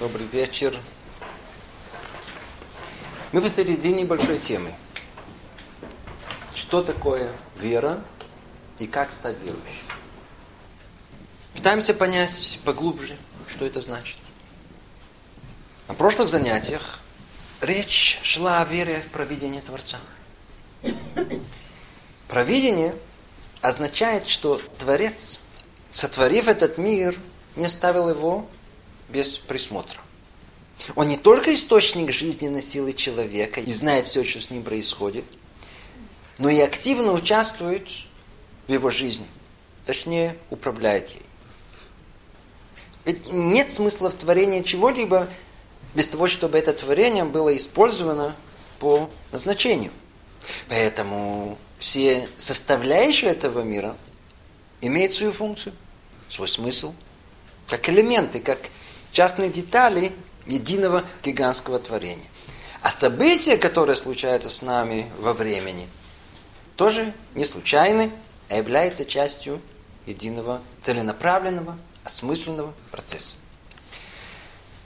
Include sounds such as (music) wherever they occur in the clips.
Добрый вечер. Мы посередине большой темы. Что такое вера и как стать верующим? Пытаемся понять поглубже, что это значит. На прошлых занятиях речь шла о вере в провидение Творца. Провидение означает, что Творец, сотворив этот мир, не оставил его без присмотра. Он не только источник жизненной силы человека и знает все, что с ним происходит, но и активно участвует в его жизни. Точнее, управляет ей. Ведь нет смысла в творении чего-либо без того, чтобы это творение было использовано по назначению. Поэтому все составляющие этого мира имеют свою функцию, свой смысл, как элементы, как частные детали единого гигантского творения. А события, которые случаются с нами во времени, тоже не случайны, а являются частью единого целенаправленного, осмысленного процесса.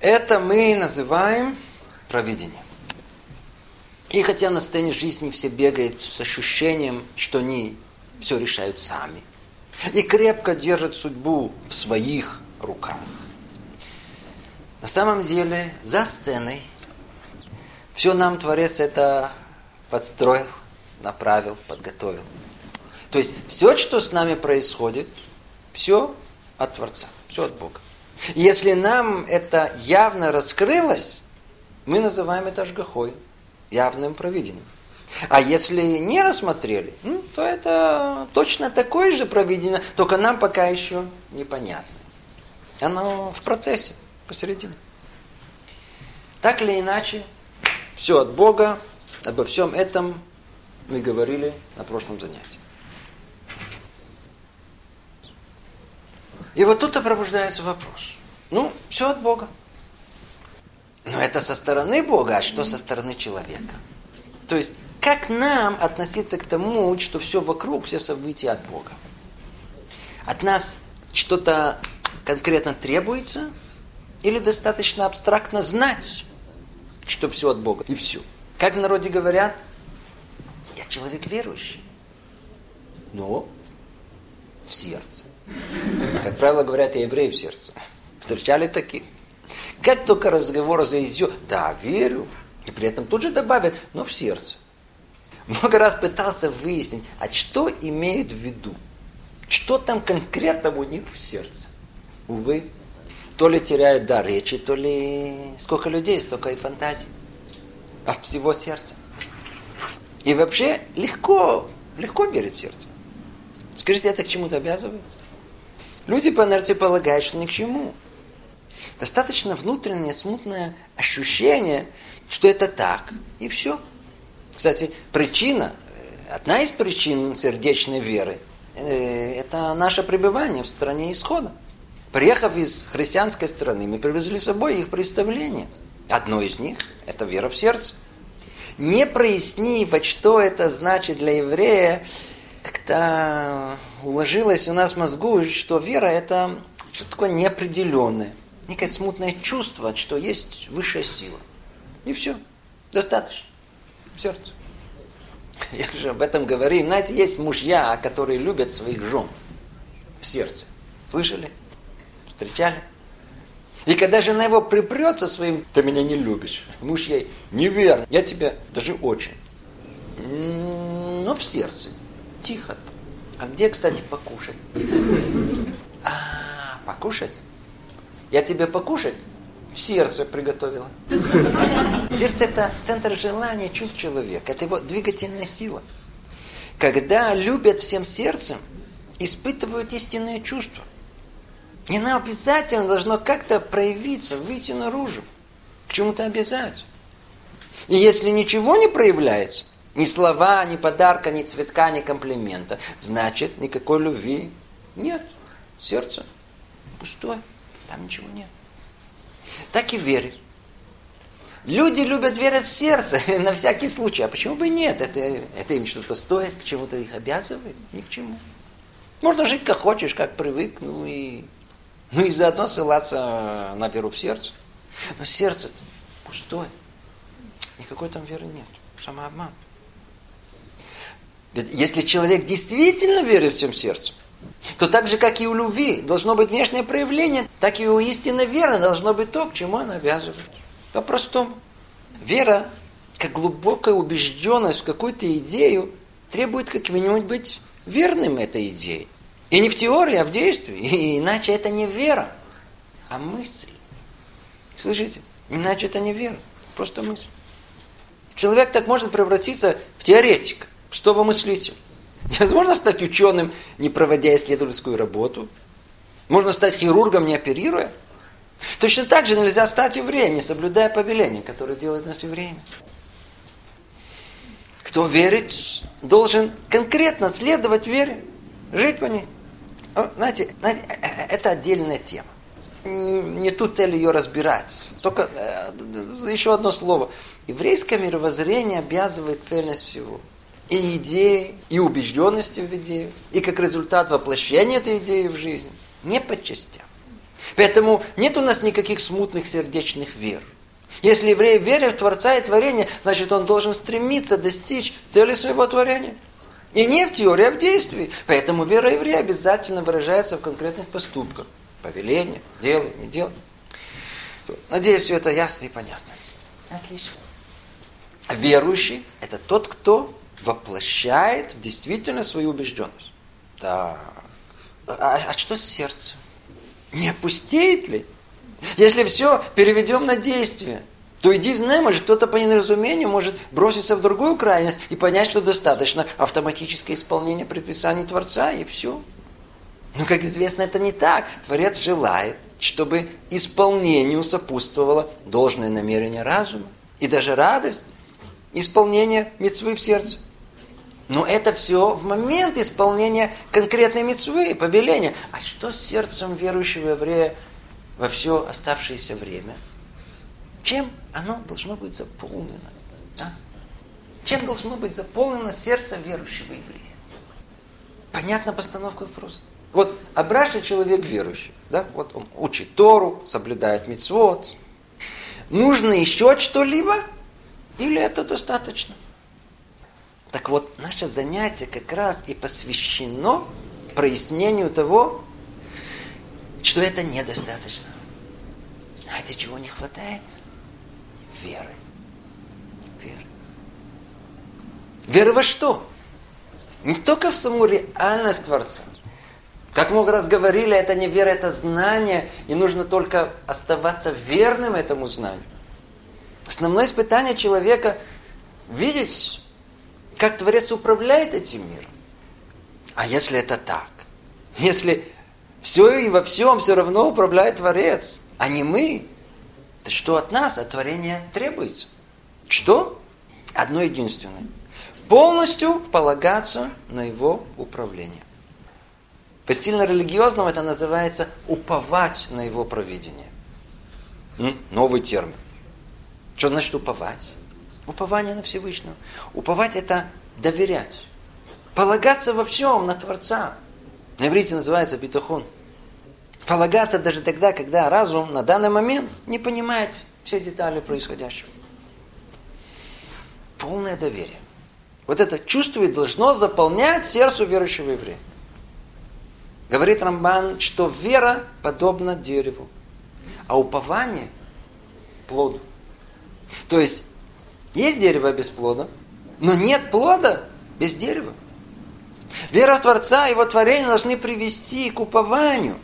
Это мы называем провидением. И хотя на сцене жизни все бегают с ощущением, что они все решают сами, и крепко держат судьбу в своих руках, на самом деле, за сценой все нам Творец это подстроил, направил, подготовил. То есть все, что с нами происходит, все от Творца, все от Бога. И если нам это явно раскрылось, мы называем это жгахой, явным провидением. А если не рассмотрели, то это точно такое же провидение, только нам пока еще непонятно. Оно в процессе посередине. Так или иначе, все от Бога, обо всем этом мы говорили на прошлом занятии. И вот тут-то пробуждается вопрос. Ну, все от Бога. Но это со стороны Бога, а что со стороны человека? То есть, как нам относиться к тому, что все вокруг, все события от Бога? От нас что-то конкретно требуется – или достаточно абстрактно знать, что все от Бога. И все. Как в народе говорят, я человек верующий. Но в сердце. Как правило, говорят, я еврей в сердце. Встречали таких? Как только разговор зайдет, да, верю, и при этом тут же добавят, но в сердце. Много раз пытался выяснить, а что имеют в виду? Что там конкретно у них в сердце? Увы, то ли теряют дар речи, то ли сколько людей, столько и фантазий. От всего сердца. И вообще легко, легко верить в сердце. Скажите, это к чему-то обязывает? Люди по инерции полагают, что ни к чему. Достаточно внутреннее смутное ощущение, что это так, и все. Кстати, причина, одна из причин сердечной веры, э, это наше пребывание в стране исхода. Приехав из христианской страны, мы привезли с собой их представление. Одно из них – это вера в сердце. Не прояснив, что это значит для еврея, как-то уложилось у нас в мозгу, что вера – это что-то такое неопределенное, некое смутное чувство, что есть высшая сила. И все. Достаточно. В сердце. (laughs) Я же об этом говорим. Знаете, есть мужья, которые любят своих жен в сердце. Слышали? Встречали? И когда жена его припрется своим, ты меня не любишь. Муж ей, неверно, я тебя даже очень. Но в сердце. Тихо. А где, кстати, покушать? А, покушать? Я тебе покушать в сердце приготовила. Сердце – это центр желания, чувств человека. Это его двигательная сила. Когда любят всем сердцем, испытывают истинные чувства. И оно обязательно должно как-то проявиться, выйти наружу. К чему-то обязать. И если ничего не проявляется, ни слова, ни подарка, ни цветка, ни комплимента, значит, никакой любви нет. Сердце пустое, там ничего нет. Так и вере. Люди любят верить в сердце, (laughs) на всякий случай. А почему бы нет? Это, это им что-то стоит, к чему-то их обязывает? Ни к чему. Можно жить как хочешь, как привык, ну и ну и заодно ссылаться на веру в сердце. Но сердце-то пустое. Никакой там веры нет. Самообман. Если человек действительно верит всем сердцем, то так же, как и у любви должно быть внешнее проявление, так и у истинной веры должно быть то, к чему она обязывает. По-простому. Вера, как глубокая убежденность в какую-то идею, требует как минимум быть верным этой идее. И не в теории, а в действии. И (laughs) иначе это не вера, а мысль. Слышите? Иначе это не вера, просто мысль. Человек так может превратиться в теоретика, что вы мыслите. Невозможно стать ученым, не проводя исследовательскую работу. Можно стать хирургом, не оперируя. Точно так же нельзя стать евреем, не соблюдая повеления, которые делает нас евреями. Кто верит, должен конкретно следовать вере, жить по ней. Знаете, знаете, э, э, это отдельная тема. Не ту цель ее разбирать. Только э, еще одно слово. Еврейское мировоззрение обязывает цельность всего и идеи, и убежденности в идею, и как результат воплощения этой идеи в жизнь. Не по частям. Поэтому нет у нас никаких смутных сердечных вер. Если еврей верит в Творца и творение, значит он должен стремиться достичь цели своего творения. И не в теории, а в действии. Поэтому вера еврея обязательно выражается в конкретных поступках. Повеление, делай, не делай. Надеюсь, все это ясно и понятно. Отлично. Верующий – это тот, кто воплощает в действительность свою убежденность. Так. А, а что с сердцем? Не опустеет ли? Если все переведем на действие, то иди знай, может кто-то по неразумению может броситься в другую крайность и понять, что достаточно автоматическое исполнение предписаний Творца, и все. Но, как известно, это не так. Творец желает, чтобы исполнению сопутствовало должное намерение разума и даже радость исполнения мецвы в сердце. Но это все в момент исполнения конкретной мецвы, повеления. А что с сердцем верующего еврея во все оставшееся время? Чем оно должно быть заполнено? А? Чем должно быть заполнено сердце верующего еврея? Понятна постановка вопроса? Вот Абраша человек верующий, да? Вот он учит Тору, соблюдает мицвод. Нужно еще что-либо? Или это достаточно? Так вот, наше занятие как раз и посвящено прояснению того, что это недостаточно. Знаете, чего не хватает? Веры. Веры. Веры во что? Не только в саму реальность Творца. Как много раз говорили, это не вера, это знание, и нужно только оставаться верным этому знанию. Основное испытание человека – видеть как Творец управляет этим миром. А если это так? Если все и во всем все равно управляет Творец, а не мы, то что от нас, от творения требуется? Что? Одно единственное. Полностью полагаться на его управление. По стильно религиозному это называется уповать на его провидение. Новый термин. Что значит уповать? Упование на Всевышнего. Уповать – это доверять. Полагаться во всем на Творца. На иврите называется битахон. Полагаться даже тогда, когда разум на данный момент не понимает все детали происходящего. Полное доверие. Вот это чувство и должно заполнять сердце верующего еврея. Говорит Рамбан, что вера подобна дереву, а упование – плоду. То есть есть дерево без плода, но нет плода без дерева. Вера в Творца и его творение должны привести к упованию.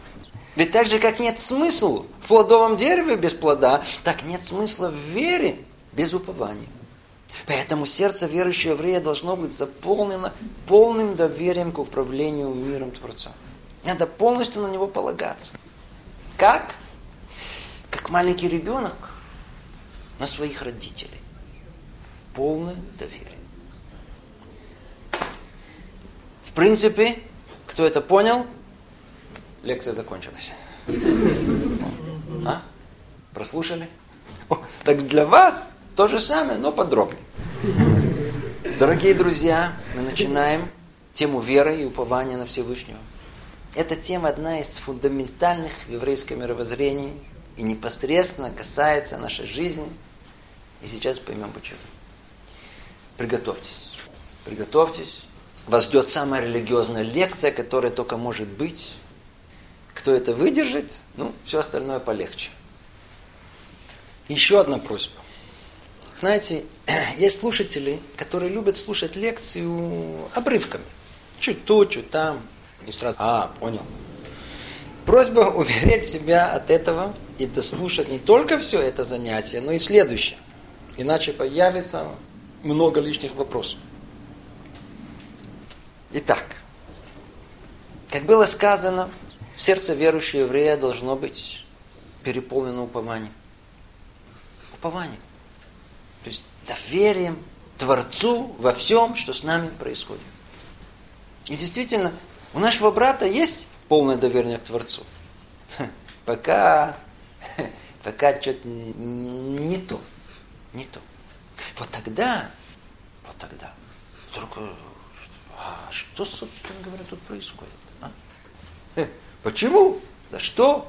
Ведь так же, как нет смысла в плодовом дереве без плода, так нет смысла в вере без упования. Поэтому сердце верующего еврея должно быть заполнено полным доверием к управлению миром Творца. Надо полностью на него полагаться. Как? Как маленький ребенок на своих родителей полное доверие. В принципе, кто это понял, лекция закончилась. А? Прослушали? О, так для вас то же самое, но подробнее. Дорогие друзья, мы начинаем тему веры и упования на Всевышнего. Эта тема одна из фундаментальных в еврейском мировоззрении и непосредственно касается нашей жизни. И сейчас поймем почему. Приготовьтесь. Приготовьтесь. Вас ждет самая религиозная лекция, которая только может быть. Кто это выдержит, ну, все остальное полегче. Еще одна просьба. Знаете, (clears throat) есть слушатели, которые любят слушать лекцию обрывками. Чуть тут, чуть там. И сразу, а, понял. Просьба (laughs) уберечь себя от этого и дослушать не только все это занятие, но и следующее. Иначе появится много лишних вопросов. Итак, как было сказано, сердце верующего еврея должно быть переполнено упованием. Упованием. То есть доверием Творцу во всем, что с нами происходит. И действительно, у нашего брата есть полное доверие к Творцу. Пока, пока что-то не то. Не то. Вот тогда, вот тогда, вдруг, а что, собственно говоря, тут происходит? А? Почему? За что?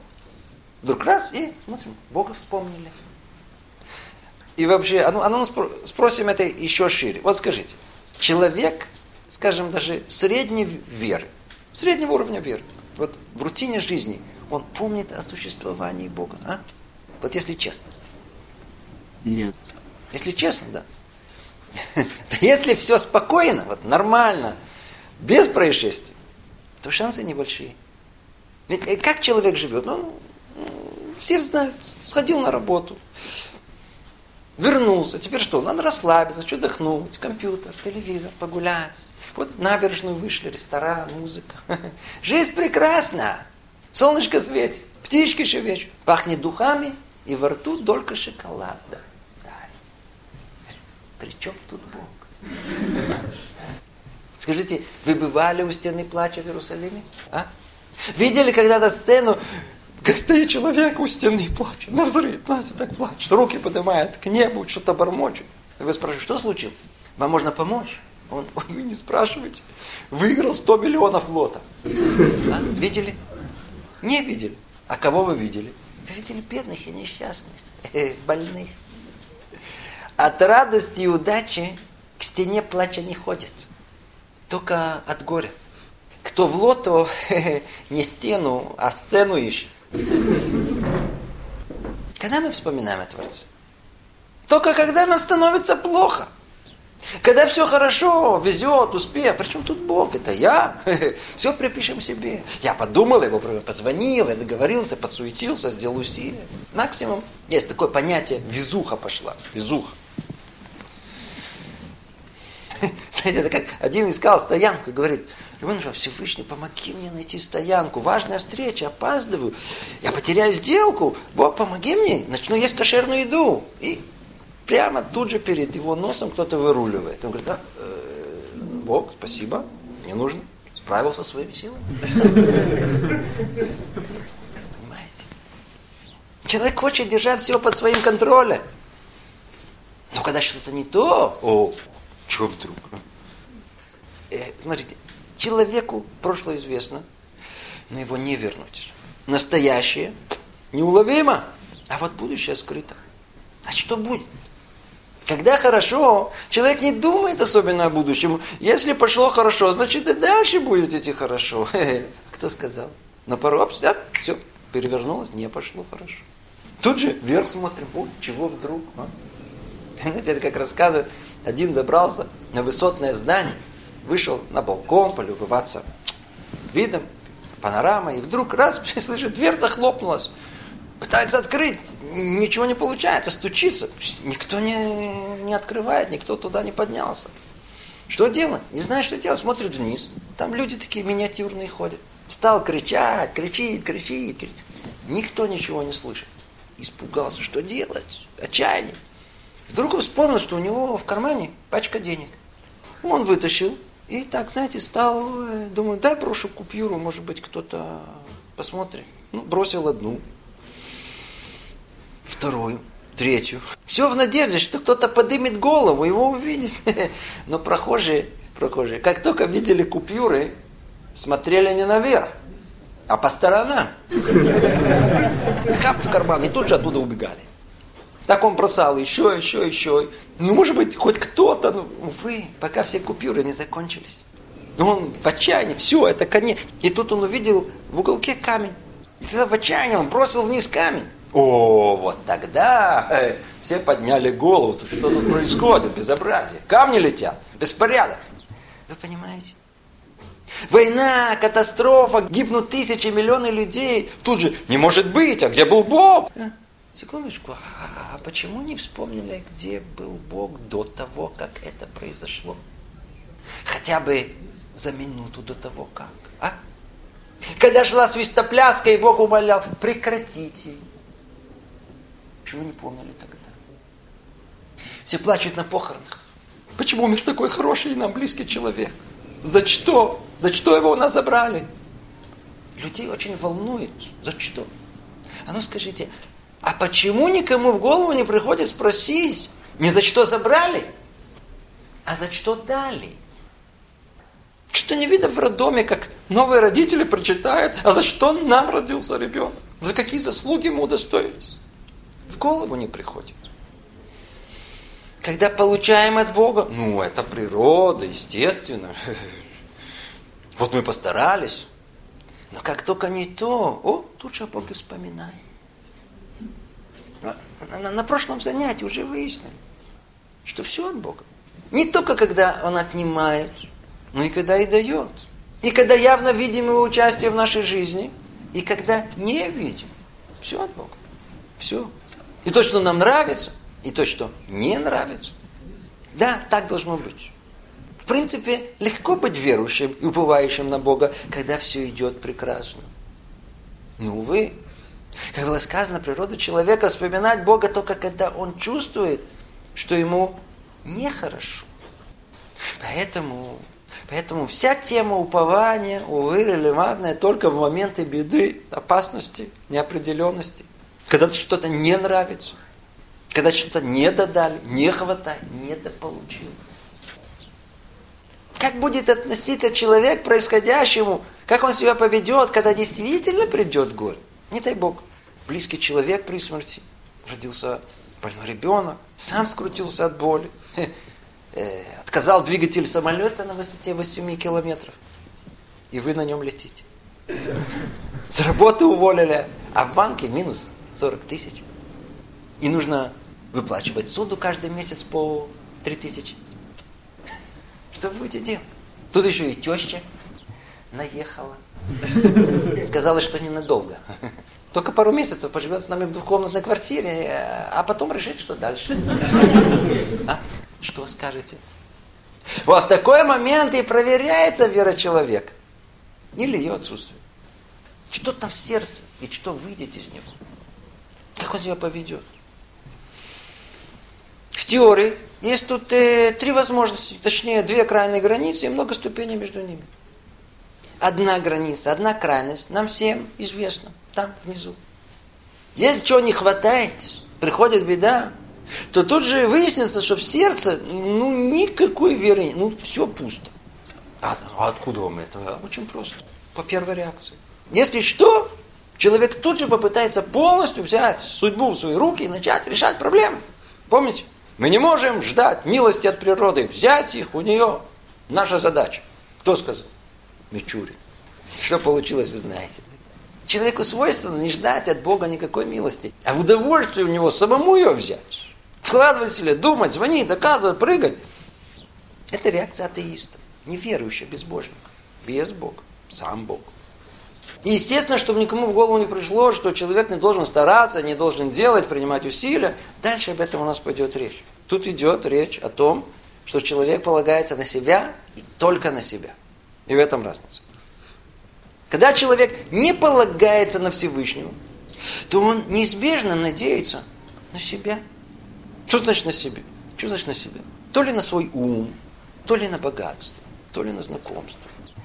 Вдруг раз и смотрим, Бога вспомнили. И вообще, а ну, а ну спросим это еще шире. Вот скажите, человек, скажем, даже средней веры, среднего уровня веры, вот в рутине жизни, он помнит о существовании Бога, а? Вот если честно. Нет. Если честно, да. (laughs) Если все спокойно, вот нормально, без происшествий, то шансы небольшие. Ведь э, как человек живет? Ну, все знают, сходил на работу, вернулся. Теперь что? Надо расслабиться, что отдохнуть, компьютер, телевизор, погулять. Вот набережную вышли, ресторан, музыка. (laughs) Жизнь прекрасна. Солнышко светит, птички щебечут, пахнет духами, и во рту только шоколада. Да. Причем тут Бог? (laughs) Скажите, вы бывали у стены плача в Иерусалиме? А? Видели когда-то сцену, как стоит человек у стены и плачет, на взрыв, знаете, так плачет, руки поднимает к небу, что-то бормочет. И вы спрашиваете, что случилось? Вам можно помочь? Он, вы не спрашиваете. Выиграл 100 миллионов лота. А? Видели? Не видели. А кого вы видели? Вы видели бедных и несчастных, э, больных. От радости и удачи к стене плача не ходит. Только от горя. Кто в лото, (laughs) не стену, а сцену ищет. Когда мы вспоминаем о Творце? Только когда нам становится плохо. Когда все хорошо, везет, успех. Причем тут Бог? Это я. (laughs) Все припишем себе. Я подумал, я вовремя позвонил, я договорился, подсуетился, сделал усилия. Максимум. Есть такое понятие, везуха пошла. Везуха. (laughs) Знаете, это как один искал стоянку и говорит, Иван Всевышний, помоги мне найти стоянку. Важная встреча, опаздываю. Я потеряю сделку. Бог, помоги мне. Начну есть кошерную еду. И прямо тут же перед его носом кто-то выруливает. Он говорит, да, э, Бог, спасибо, не нужно. Справился своими силами. Понимаете? Человек хочет держать все под своим контролем. Но когда что-то не то, о, что вдруг? Э, смотрите, Человеку прошлое известно, но его не вернуть. Настоящее неуловимо, а вот будущее скрыто. А что будет? Когда хорошо, человек не думает особенно о будущем. Если пошло хорошо, значит и дальше будет идти хорошо. (laughs) Кто сказал? На пару обстоят, все, перевернулось, не пошло хорошо. Тут же вверх смотрим, о, чего вдруг? А? (laughs) Это как рассказывает, один забрался на высотное здание – вышел на балкон полюбоваться видом, панорамой, и вдруг раз, (laughs) слышит, дверь захлопнулась. Пытается открыть, ничего не получается, стучится. Никто не, не открывает, никто туда не поднялся. Что делать? Не знаю, что делать. Смотрит вниз. Там люди такие миниатюрные ходят. Стал кричать, кричит, кричит, кричит. Никто ничего не слышит. Испугался, что делать? Отчаяние. Вдруг вспомнил, что у него в кармане пачка денег. Он вытащил и так, знаете, стал, э, думаю, дай брошу купюру, может быть, кто-то посмотрит. Ну, бросил одну, вторую, третью. Все в надежде, что кто-то подымет голову, его увидит. (laughs) Но прохожие, прохожие, как только видели купюры, смотрели не наверх, а по сторонам. Хап в карман, и тут же оттуда убегали. Так он бросал еще, еще, еще. Ну, может быть, хоть кто-то, ну, увы, пока все купюры не закончились. Он в отчаянии, все, это конец. И тут он увидел в уголке камень. Тогда в отчаянии он бросил вниз камень. О, вот тогда э, все подняли голову. Что тут происходит? Безобразие. Камни летят. Беспорядок. Вы понимаете? Война, катастрофа, гибнут тысячи, миллионы людей. Тут же не может быть, а где был Бог? Секундочку, а, а почему не вспомнили, где был Бог до того, как это произошло? Хотя бы за минуту до того, как. А? Когда шла свистопляска, и Бог умолял, прекратите. Почему не помнили тогда? Все плачут на похоронах. Почему умер такой хороший и нам близкий человек? За что? За что его у нас забрали? Людей очень волнует. За что? А ну скажите, а почему никому в голову не приходит спросить, не за что забрали, а за что дали? Что-то не видно в роддоме, как новые родители прочитают, а за что нам родился ребенок? За какие заслуги мы удостоились? В голову не приходит. Когда получаем от Бога, ну, это природа, естественно. (laughs) Вот мы постарались. Но как только не то, о, тут же о Боге вспоминаем. На, на, на прошлом занятии уже выяснили, что все от Бога. Не только когда Он отнимает, но и когда и дает. И когда явно видим Его участие в нашей жизни, и когда не видим. Все от Бога. Все. И то, что нам нравится, и то, что не нравится. Да, так должно быть. В принципе, легко быть верующим и уповающим на Бога, когда все идет прекрасно. Но, увы, как было сказано, природа человека вспоминать Бога только когда он чувствует, что ему нехорошо. Поэтому, поэтому вся тема упования, увы, релевантная только в моменты беды, опасности, неопределенности. Когда что-то не нравится, когда что-то не додали, не хватает, не дополучил. Как будет относиться человек к происходящему, как он себя поведет, когда действительно придет горе? Не дай Бог. Близкий человек при смерти. Родился больной ребенок, сам скрутился от боли. Э, отказал двигатель самолета на высоте 8 километров. И вы на нем летите. С работы уволили, а в банке минус 40 тысяч. И нужно выплачивать суду каждый месяц по 3 тысячи. Что вы будете делать? Тут еще и теща наехала. (laughs) Сказала, что ненадолго. Только пару месяцев поживет с нами в двухкомнатной квартире, а потом решит, что дальше. А? Что скажете? Вот в такой момент и проверяется вера человека. Или ее отсутствие. Что там в сердце и что выйдет из него. Как он себя поведет. В теории есть тут э, три возможности, точнее две крайние границы и много ступеней между ними. Одна граница, одна крайность нам всем известна, там внизу. Если чего не хватает, приходит беда, то тут же выяснится, что в сердце ну, никакой веры, ну все пусто. А, а откуда вам это? Очень просто. По первой реакции. Если что, человек тут же попытается полностью взять судьбу в свои руки и начать решать проблемы. Помните? Мы не можем ждать милости от природы. Взять их у нее наша задача. Кто сказал? Мичурин. Что получилось, вы знаете. Человеку свойственно не ждать от Бога никакой милости, а в удовольствие у него самому ее взять. Вкладывать себе, думать, звонить, доказывать, прыгать. Это реакция атеиста, неверующего, безбожника. Без Бога, сам Бог. И естественно, чтобы никому в голову не пришло, что человек не должен стараться, не должен делать, принимать усилия. Дальше об этом у нас пойдет речь. Тут идет речь о том, что человек полагается на себя и только на себя. И в этом разница. Когда человек не полагается на Всевышнего, то он неизбежно надеется на себя. Что значит на себя? Что значит на себя? То ли на свой ум, то ли на богатство, то ли на знакомство,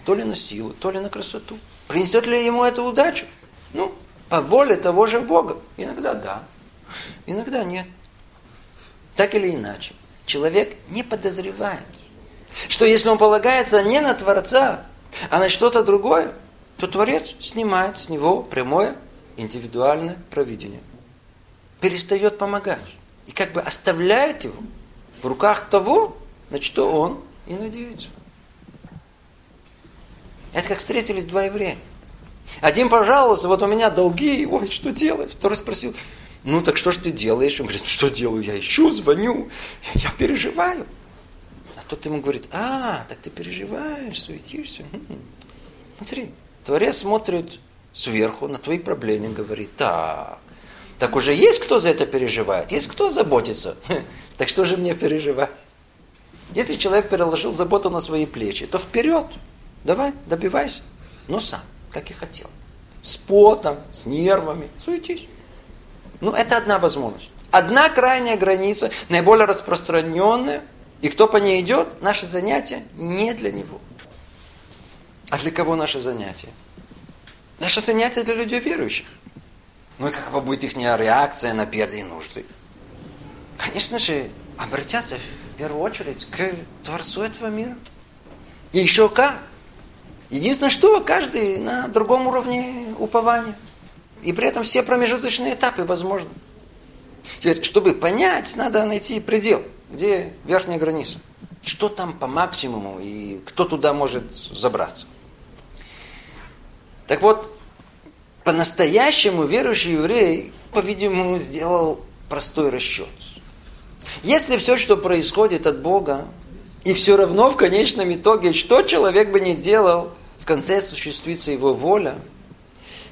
то ли на силу, то ли на красоту. Принесет ли ему это удачу? Ну, по воле того же Бога. Иногда да, иногда нет. Так или иначе, человек не подозревает, что если он полагается не на Творца, а на что-то другое, то Творец снимает с него прямое индивидуальное провидение. Перестает помогать. И как бы оставляет его в руках того, на что он и надеется. Это как встретились два еврея. Один пожаловался, вот у меня долги, ой, что делать? Второй спросил, ну так что ж ты делаешь? Он говорит, что делаю? Я ищу, звоню, я переживаю. Тот ему говорит, а, так ты переживаешь, суетишься. Смотри, Творец смотрит сверху на твои проблемы, говорит, так, так уже есть кто за это переживает, есть кто заботится. Так что же мне переживать? Если человек переложил заботу на свои плечи, то вперед, давай, добивайся, но сам как и хотел. С потом, с нервами, суетись. Ну, это одна возможность. Одна крайняя граница, наиболее распространенная, и кто по ней идет, наше занятие не для него. А для кого наше занятие? Наше занятие для людей верующих. Ну и какова будет их реакция на и нужды? Конечно же, обратятся в первую очередь к Творцу этого мира. И еще как? Единственное, что каждый на другом уровне упования. И при этом все промежуточные этапы возможны. Теперь, чтобы понять, надо найти предел, где верхняя граница. Что там по максимуму и кто туда может забраться. Так вот, по-настоящему верующий еврей, по-видимому, сделал простой расчет. Если все, что происходит от Бога, и все равно в конечном итоге, что человек бы ни делал, в конце осуществится его воля.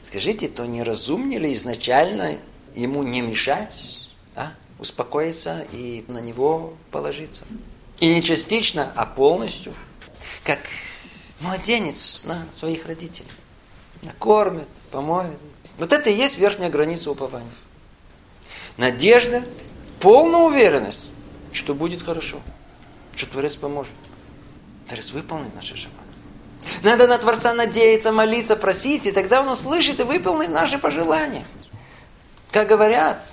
Скажите, то не разумнее ли изначально ему не мешать? Успокоиться и на него положиться? И не частично, а полностью, как младенец на своих родителей. Накормит, помоет. Вот это и есть верхняя граница упования. Надежда, полная уверенность, что будет хорошо что Творец поможет. Творец выполнит наши желания. Надо на Творца надеяться, молиться, просить, и тогда Он услышит и выполнит наши пожелания. Как говорят,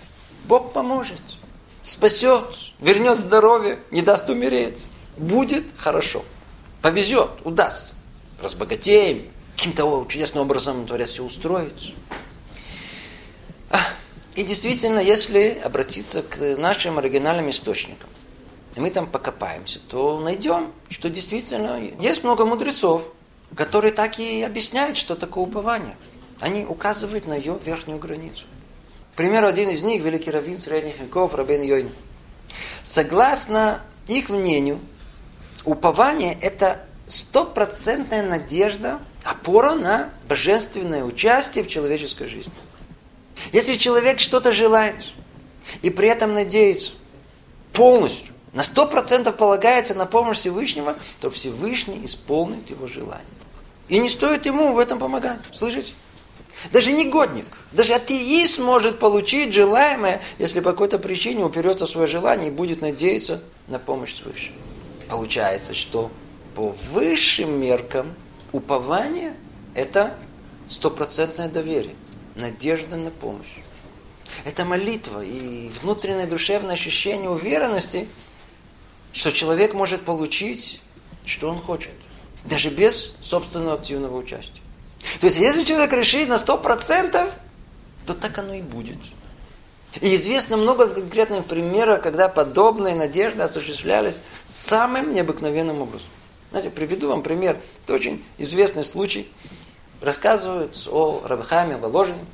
Бог поможет, спасет, вернет здоровье, не даст умереть. Будет хорошо. Повезет, удастся. Разбогатеем, каким-то чудесным образом Творец все устроит. И действительно, если обратиться к нашим оригинальным источникам, и мы там покопаемся, то найдем, что действительно есть много мудрецов, которые так и объясняют, что такое упование. Они указывают на ее верхнюю границу. Примеру, один из них, великий раввин средних веков, Рабин Йойн. Согласно их мнению, упование – это стопроцентная надежда, опора на божественное участие в человеческой жизни. Если человек что-то желает и при этом надеется полностью, на сто процентов полагается на помощь Всевышнего, то Всевышний исполнит его желание. И не стоит ему в этом помогать. Слышите? Даже негодник, даже атеист может получить желаемое, если по какой-то причине уперется в свое желание и будет надеяться на помощь свыше. Получается, что по высшим меркам упование – это стопроцентное доверие, надежда на помощь. Это молитва и внутреннее душевное ощущение уверенности – что человек может получить, что он хочет, даже без собственного активного участия. То есть, если человек решит на 100%, то так оно и будет. И известно много конкретных примеров, когда подобные надежды осуществлялись самым необыкновенным образом. Знаете, приведу вам пример. Это очень известный случай. Рассказывают о Рабхаме Воложине,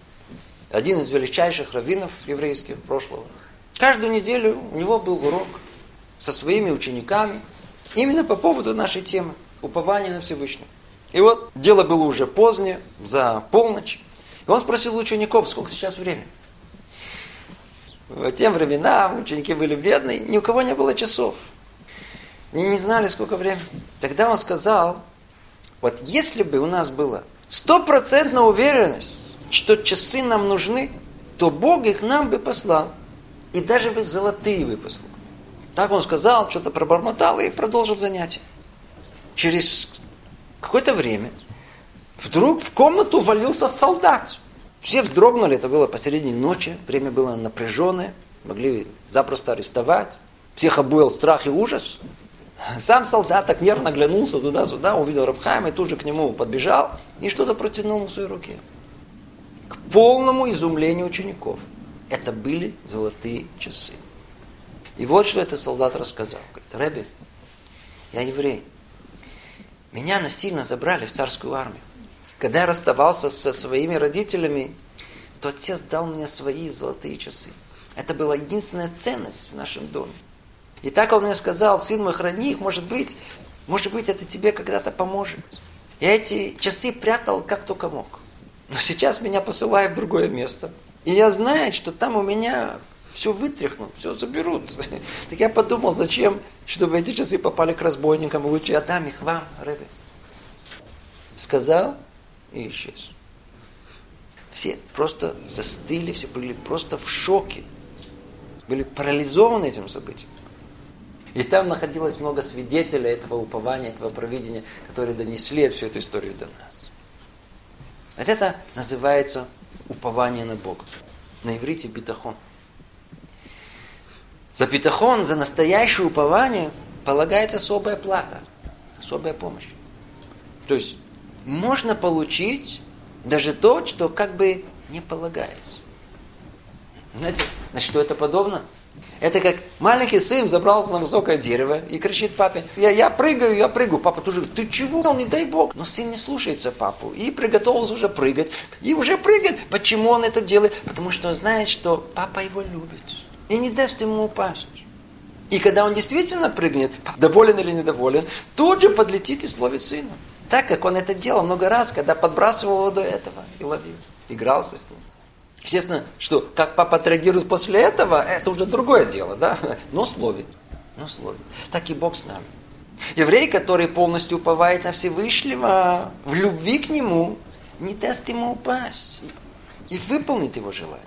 один из величайших раввинов еврейских прошлого. Каждую неделю у него был урок – со своими учениками именно по поводу нашей темы упования на Всевышнего. И вот дело было уже позднее, за полночь. И он спросил учеников, сколько сейчас время. В тем временам ученики были бедные, ни у кого не было часов. Они не знали, сколько времени. Тогда он сказал, вот если бы у нас была стопроцентная уверенность, что часы нам нужны, то Бог их нам бы послал. И даже бы золотые бы послал. Так он сказал, что-то пробормотал и продолжил занятие. Через какое-то время вдруг в комнату валился солдат. Все вздрогнули, это было посередине ночи, время было напряженное, могли запросто арестовать. Всех обуял страх и ужас. Сам солдат так нервно оглянулся туда-сюда, увидел Рабхайма и тут же к нему подбежал и что-то протянул в своей руке. к полному изумлению учеников. Это были золотые часы. И вот что этот солдат рассказал. Говорит, Рэбби, я еврей. Меня насильно забрали в царскую армию. Когда я расставался со своими родителями, то отец дал мне свои золотые часы. Это была единственная ценность в нашем доме. И так он мне сказал, сын мой, храни их, может быть, может быть, это тебе когда-то поможет. Я эти часы прятал как только мог. Но сейчас меня посылают в другое место. И я знаю, что там у меня все вытряхнут, все заберут. (laughs) Так я подумал, зачем, чтобы эти часы попали к разбойникам, лучше я дам их вам, Рэбби. Сказал и исчез. Все просто застыли, все были просто в шоке. Были парализованы этим событием. И там находилось много свидетелей этого упования, этого провидения, которые донесли всю эту историю до нас. Вот это называется упование на Бога. На иврите битахон. За битахон, за настоящее упование полагается особая плата, особая помощь. То есть можно получить даже то, что как бы не полагается. Знаете, на что это подобно? Это как маленький сын забрался на высокое дерево и кричит папе, я, я прыгаю, я прыгаю. Папа тоже говорит, ты чего, не дай бог. Но сын не слушается папу и приготовился уже прыгать. И уже прыгает. Почему он это делает? Потому что он знает, что папа его любит. И не даст ему упасть. И когда он действительно прыгнет, доволен или недоволен, тут же подлетит и словит сына. Так как он это делал много раз, когда подбрасывал его до этого и ловил. Игрался с ним. Естественно, что как папа отреагирует после этого, это уже другое дело, да? Но словит. Но словит. Так и Бог с нами. Еврей, который полностью уповает на Всевышнего, в любви к Нему, не даст ему упасть и выполнит его желание.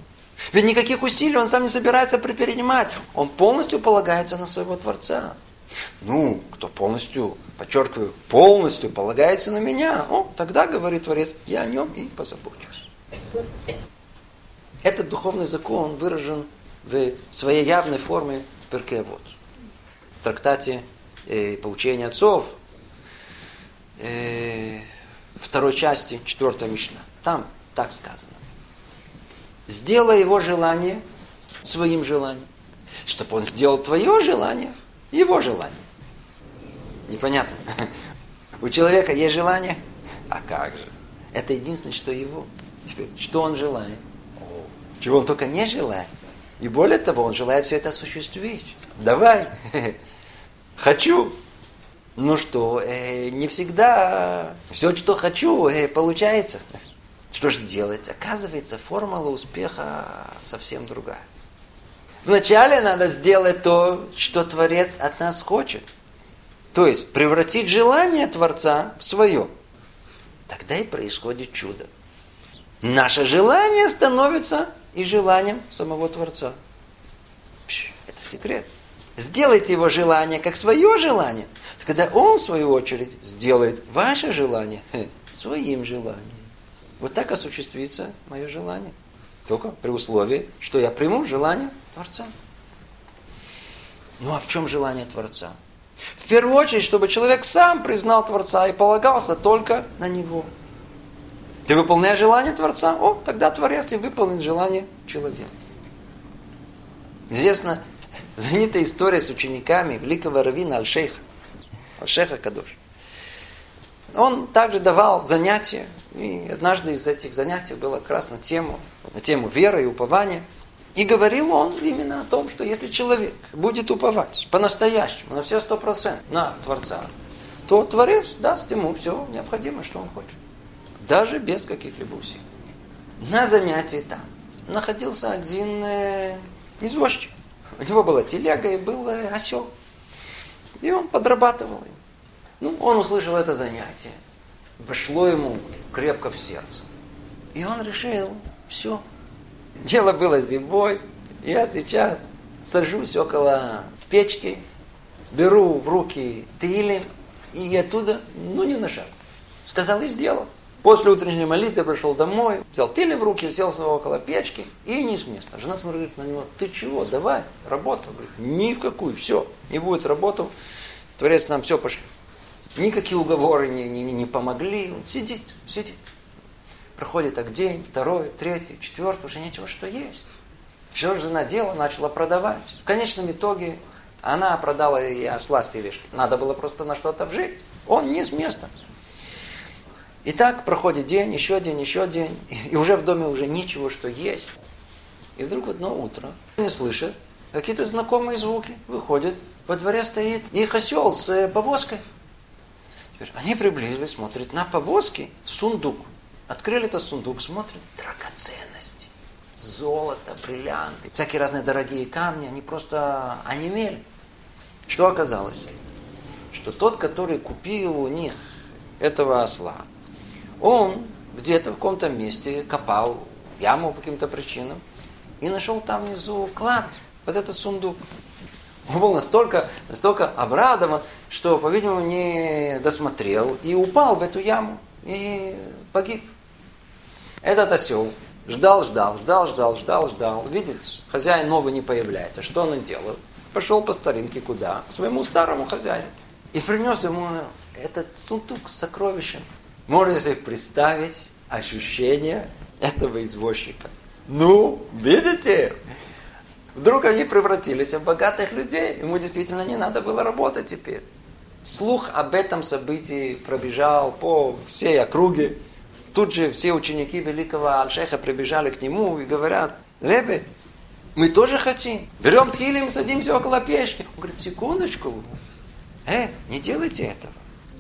Ведь никаких усилий он сам не собирается предпринимать. Он полностью полагается на своего Творца. Ну, кто полностью, подчеркиваю, полностью полагается на меня, о, тогда, говорит Творец, я о нем и позабочусь. Этот духовный закон выражен в своей явной форме в Перкеавод. В трактате э, «Поучение отцов», э, второй части, четвертая Мишна. Там так сказано. Сделай его желание своим желанием, чтобы он сделал твое желание его желание. Непонятно. У человека есть желание? А как же? Это единственное, что его. Теперь, что он желает? чего он только не желает. И более того, он желает все это осуществить. Давай, хочу. Ну что, э, не всегда все, что хочу, э, получается. Что же делать? Оказывается, формула успеха совсем другая. Вначале надо сделать то, что Творец от нас хочет. То есть превратить желание Творца в свое. Тогда и происходит чудо. Наше желание становится и желанием самого Творца. Это секрет. Сделайте его желание как свое желание. Когда он, в свою очередь, сделает ваше желание своим желанием. Вот так осуществится мое желание. Только при условии, что я приму желание Творца. Ну а в чем желание Творца? В первую очередь, чтобы человек сам признал Творца и полагался только на Него. Ты выполняешь желание Творца, о, тогда Творец и выполнит желание человека. Известна знаменитая история с учениками великого раввина Аль-Шейха, Аль-Шейха. Он также давал занятия, и однажды из этих занятий было как раз на тему, на тему веры и упования. И говорил он именно о том, что если человек будет уповать по-настоящему, на все сто процентов на Творца, то Творец даст ему все необходимое, что он хочет даже без каких-либо усилий. На занятии там находился один э, извозчик. У него была телега и был э, осел. И он подрабатывал им. Ну, он услышал это занятие. Вошло ему крепко в сердце. И он решил, все. Дело было зимой. Я сейчас сажусь около печки, беру в руки тылем и оттуда, ну, не на шаг. Сказал и сделал. После утренней молитвы пришел домой, взял теле в руки, уселся около печки и не с места. Жена смотрит на него, ты чего, давай, работа. Говорит, ни в какую, все, не будет работы. Творец нам все пошли. Никакие уговоры не, не, не помогли. Он сидит, сидит. Проходит так день, второй, третий, четвертый, уже ничего, что есть. Что же делала? Начала продавать. В конечном итоге она продала и осла с тележки. Надо было просто на что-то вжить. Он не с места. И так проходит день, еще день, еще день. И уже в доме уже ничего, что есть. И вдруг одно утро не слышит какие-то знакомые звуки. Выходит, во дворе стоит их осел с повозкой. Теперь они приблизились, смотрят на повозке сундук. Открыли этот сундук, смотрят, драгоценности. Золото, бриллианты, всякие разные дорогие камни, они просто онемели. Что оказалось? Что тот, который купил у них этого осла, он где-то в каком-то месте копал яму по каким-то причинам и нашел там внизу клад, вот этот сундук. Он был настолько, настолько обрадован, что, по-видимому, не досмотрел и упал в эту яму и погиб. Этот осел ждал, ждал, ждал, ждал, ждал, ждал. Видит, хозяин новый не появляется. Что он делает? Пошел по старинке куда? К своему старому хозяину. И принес ему этот сундук с сокровищем. Можете себе представить ощущение этого извозчика. Ну, видите? Вдруг они превратились в богатых людей. Ему действительно не надо было работать теперь. Слух об этом событии пробежал по всей округе. Тут же все ученики великого Альшеха прибежали к нему и говорят, Ребе, мы тоже хотим. Берем тхилим, садимся около печки. Он говорит, секундочку. Э, не делайте этого.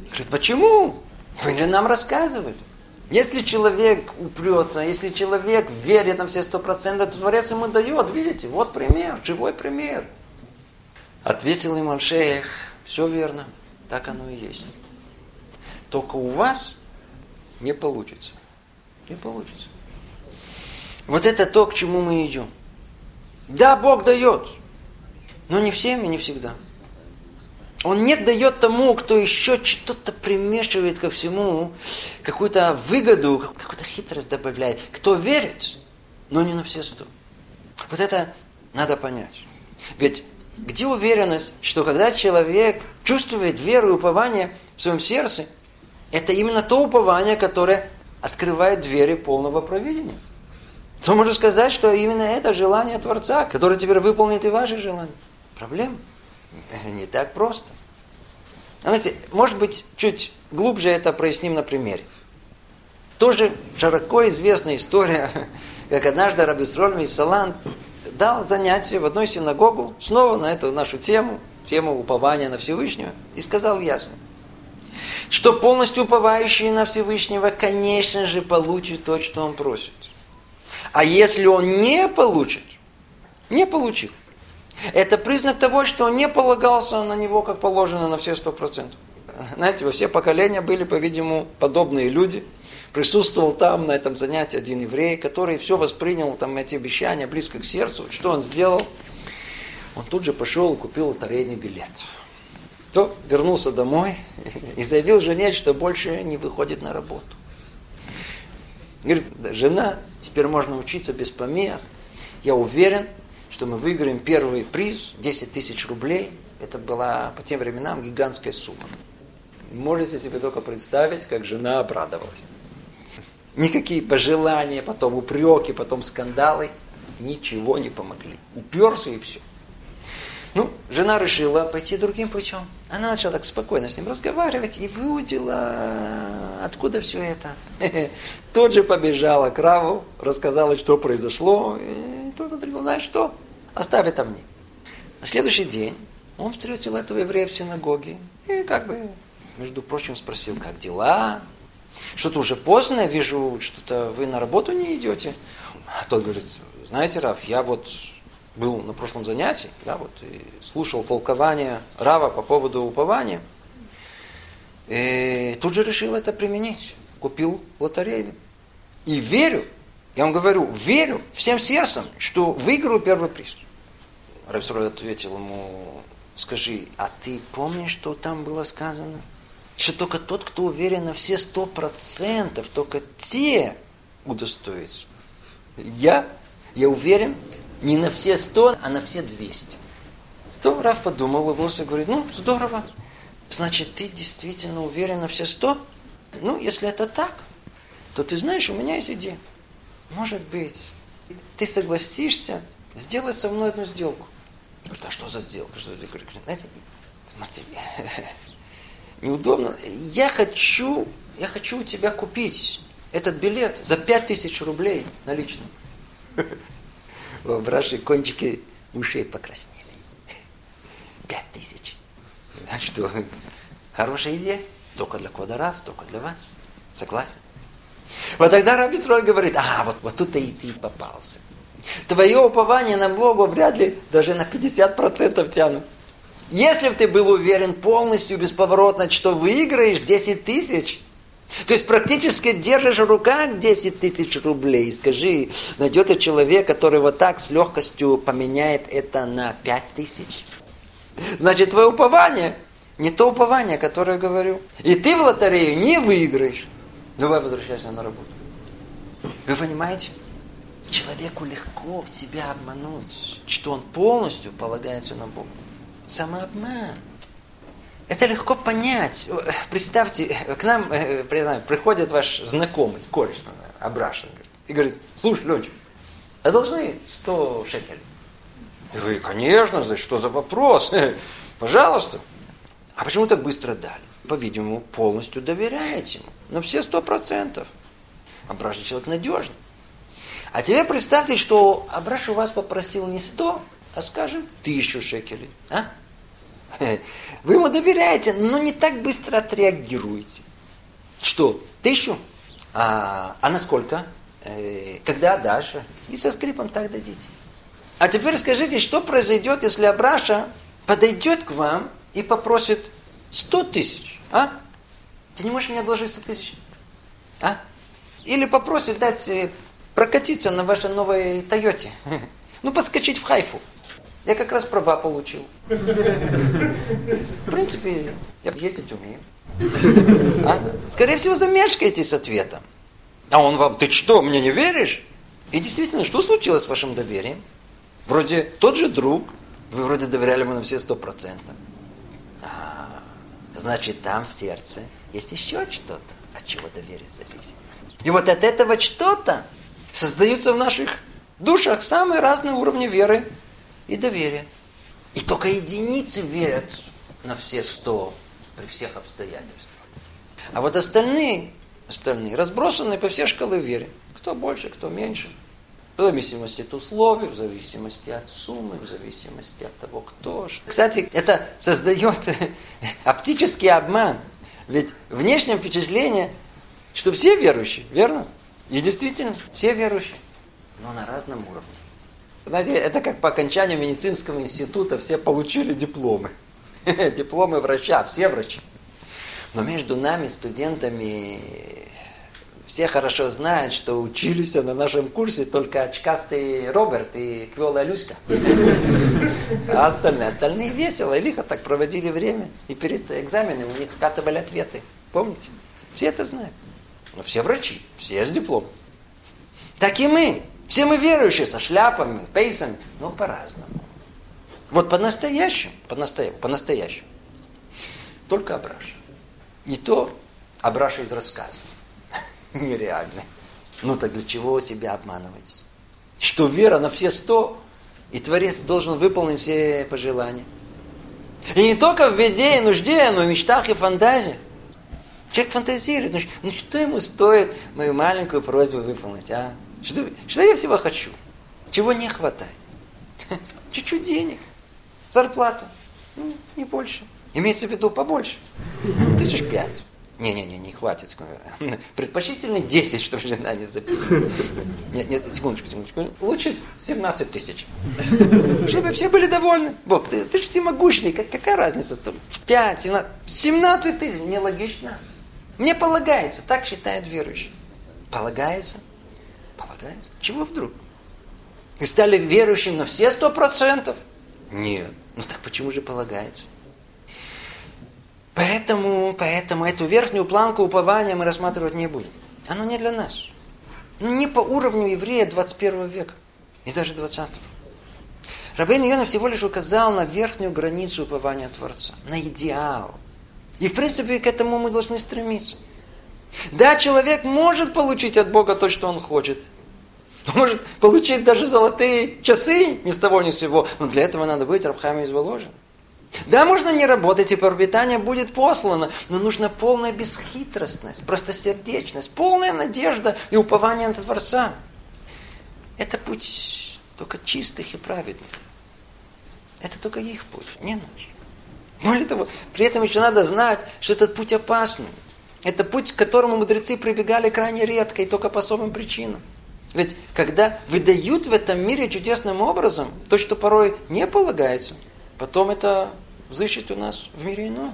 Говорит, почему? Вы же нам рассказывали. Если человек упрется, если человек верит на все сто процентов, то Творец ему дает. Видите, вот пример, живой пример. Ответил им Альшех, все верно, так оно и есть. Только у вас не получится. Не получится. Вот это то, к чему мы идем. Да, Бог дает, но не всем и не всегда. Он не дает тому, кто еще что-то примешивает ко всему, какую-то выгоду, какую-то хитрость добавляет. Кто верит, но не на все сто. Вот это надо понять. Ведь где уверенность, что когда человек чувствует веру и упование в своем сердце, это именно то упование, которое открывает двери полного провидения. То можно сказать, что именно это желание Творца, которое теперь выполнит и ваши желания. Проблема (laughs) не так просто. Знаете, может быть, чуть глубже это проясним на примере. Тоже широко известная история, (laughs) как однажды Рабисроль Салан дал занятие в одной синагогу, снова на эту нашу тему, тему упования на Всевышнего, и сказал ясно, что полностью уповающий на Всевышнего, конечно же, получит то, что он просит. А если он не получит, не получил, это признак того, что он не полагался на него, как положено, на все сто процентов. Знаете, во все поколения были, по-видимому, подобные люди. Присутствовал там на этом занятии один еврей, который все воспринял, там, эти обещания близко к сердцу. Что он сделал? Он тут же пошел и купил лотерейный билет. То вернулся домой и заявил жене, что больше не выходит на работу. Говорит, жена, теперь можно учиться без помех. Я уверен, что мы выиграем первый приз, 10 тысяч рублей. Это была по тем временам гигантская сумма. Можете себе только представить, как жена обрадовалась. Никакие пожелания, потом упреки, потом скандалы ничего не помогли. Уперся и все. Ну, жена решила пойти другим путем. Она начала так спокойно с ним разговаривать и выудила, откуда все это. (laughs) Тот же побежала к Раву, рассказала, что произошло. И тот ответил, знаешь что, Оставь это мне. На следующий день он встретил этого еврея в синагоге и как бы, между прочим, спросил, как дела? Что-то уже поздно, вижу, что-то вы на работу не идете. А тот говорит, знаете, Раф, я вот был на прошлом занятии, да, вот, и слушал толкование Рава по поводу упования. И тут же решил это применить. Купил лотерейный. И верю, я вам говорю, верю всем сердцем, что выиграю первый приз. Рабсурой ответил ему, скажи, а ты помнишь, что там было сказано? Что только тот, кто уверен на все сто процентов, только те удостоятся. Я, я уверен не на все сто, а на все двести. То Раф подумал, улыбнулся и говорит, ну, здорово. Значит, ты действительно уверен на все сто? Ну, если это так, то ты знаешь, у меня есть идея. Может быть, ты согласишься сделать со мной одну сделку. Говорит, а что за сделка? Что за сделка? Говорит, знаете, смотрите, (laughs) неудобно. Я хочу, я хочу у тебя купить этот билет за пять тысяч рублей наличным. У (laughs) Абраши кончики ушей покраснели. (laughs) Пять тысяч. А что, хорошая идея? Только для квадрав, только для вас. Согласен? Вот тогда Раби Сроль говорит, а, вот, вот тут-то и ты попался. Твое упование на Бога вряд ли даже на 50% тянут. Если бы ты был уверен полностью, бесповоротно, что выиграешь 10 тысяч, то есть практически держишь в руках 10 тысяч рублей. Скажи, найдется человек, который вот так с легкостью поменяет это на 5 тысяч? Значит, твое упование не то упование, которое я говорю. И ты в лотерею не выиграешь. Давай возвращайся на работу. Вы понимаете? Человеку легко себя обмануть, что он полностью полагается на Бога. Самообман. Это легко понять. Представьте, к нам э, приходит ваш знакомый, кореш, Абрашин, и говорит, слушай, Ленчик, а должны 100 шекелей? И вы, конечно, за что за вопрос? (laughs) Пожалуйста. А почему так быстро дали? По-видимому, полностью доверяете ему. На все сто процентов. Абрашин человек надежный. А теперь представьте, что Абраш у вас попросил не сто, а, скажем, тысячу шекелей. А? (laughs) Вы ему доверяете, но не так быстро отреагируете. Что, тысячу? А, а на сколько? Э, когда дальше? И со скрипом так дадите. А теперь скажите, что произойдет, если Абраша подойдет к вам и попросит 100 тысяч? А? Ты не можешь мне одолжить 100 тысяч? А? Или попросит дать э, прокатиться на вашей новой Тойоте. (laughs) Ну, подскочить в Хайфу. Я как раз права получил. В принципе, я ездить умею. А? Скорее всего, замешкаете с ответом. А он вам, ты что, мне не веришь? И действительно, что случилось с вашим доверием? Вроде тот же друг, вы вроде доверяли ему на все сто процентов. А, значит, там в сердце есть еще что-то, от чего доверие зависит. И вот от этого что-то создаются в наших душах самые разные уровни веры и доверия. И только единицы верят на все сто при всех обстоятельствах. А вот остальные, остальные разбросаны по всей шкалы веры. Кто больше, кто меньше. В зависимости от условий, в зависимости от суммы, в зависимости от того, кто. Кстати, это создает (laughs) оптический обман. Ведь внешнее впечатление, что все верующие, верно? И действительно, все верующие, но на разном уровне. Знаете, это как по окончанию медицинского института все получили дипломы. (laughs) Дипломы врача, все врачи. Но между нами, студентами, все хорошо знают, что учились на нашем курсе только очкастый Роберт и Квела Люська. А остальные, остальные весело и лихо так проводили время. И перед экзаменом у них скатывали ответы. Помните? Все это знают. Но все врачи, все с дипломом. Так и мы. Все мы верующие, со шляпами, пейсами, но по-разному. Вот по-настоящему, по-настоящему, по-настоящему. Только Абраша. И то Абраша из рассказов. (laughs) Нереально. Ну так для чего себя обманывать? Что вера на все сто, и Творец должен выполнить все пожелания. И не только в беде и нужде, но и в мечтах и фантазиях. Человек фантазирует, ну, ну что ему стоит мою маленькую просьбу выполнить, а? Что, что я всего хочу? Чего не хватает? (laughs) Чуть-чуть денег, зарплату, ну, не больше. Имеется в виду побольше. Тысяч пять. Не-не-не, не хватит. (laughs) Предпочтительно 10, чтобы жена не запила. Нет, нет, секундочку, секундочку. Лучше 17 тысяч. Чтобы все были довольны. Бог, ты, ты же всемогущий, как, какая разница? 5, 17, 17 тысяч, нелогично. Мне полагается, так считает верующий. Полагается? Полагается? Чего вдруг? И стали верующим на все сто процентов? Нет. Ну так почему же полагается? Поэтому, поэтому эту верхнюю планку упования мы рассматривать не будем. Оно не для нас. Ну, не по уровню еврея 21 века. И даже 20 -го. Рабейн Йона всего лишь указал на верхнюю границу упования Творца. На идеал. И в принципе к этому мы должны стремиться. Да, человек может получить от Бога то, что он хочет. Может получить даже золотые часы ни с того ни с сего. Но для этого надо быть рабхами изволожен. Да, можно не работать, и пропитание будет послано, но нужна полная бесхитростность, простосердечность, полная надежда и упование на Творца. Это путь только чистых и праведных. Это только их путь, не наш. Более того, при этом еще надо знать, что этот путь опасный. Это путь, к которому мудрецы прибегали крайне редко и только по особым причинам. Ведь когда выдают в этом мире чудесным образом то, что порой не полагается, потом это взыщет у нас в мире ином.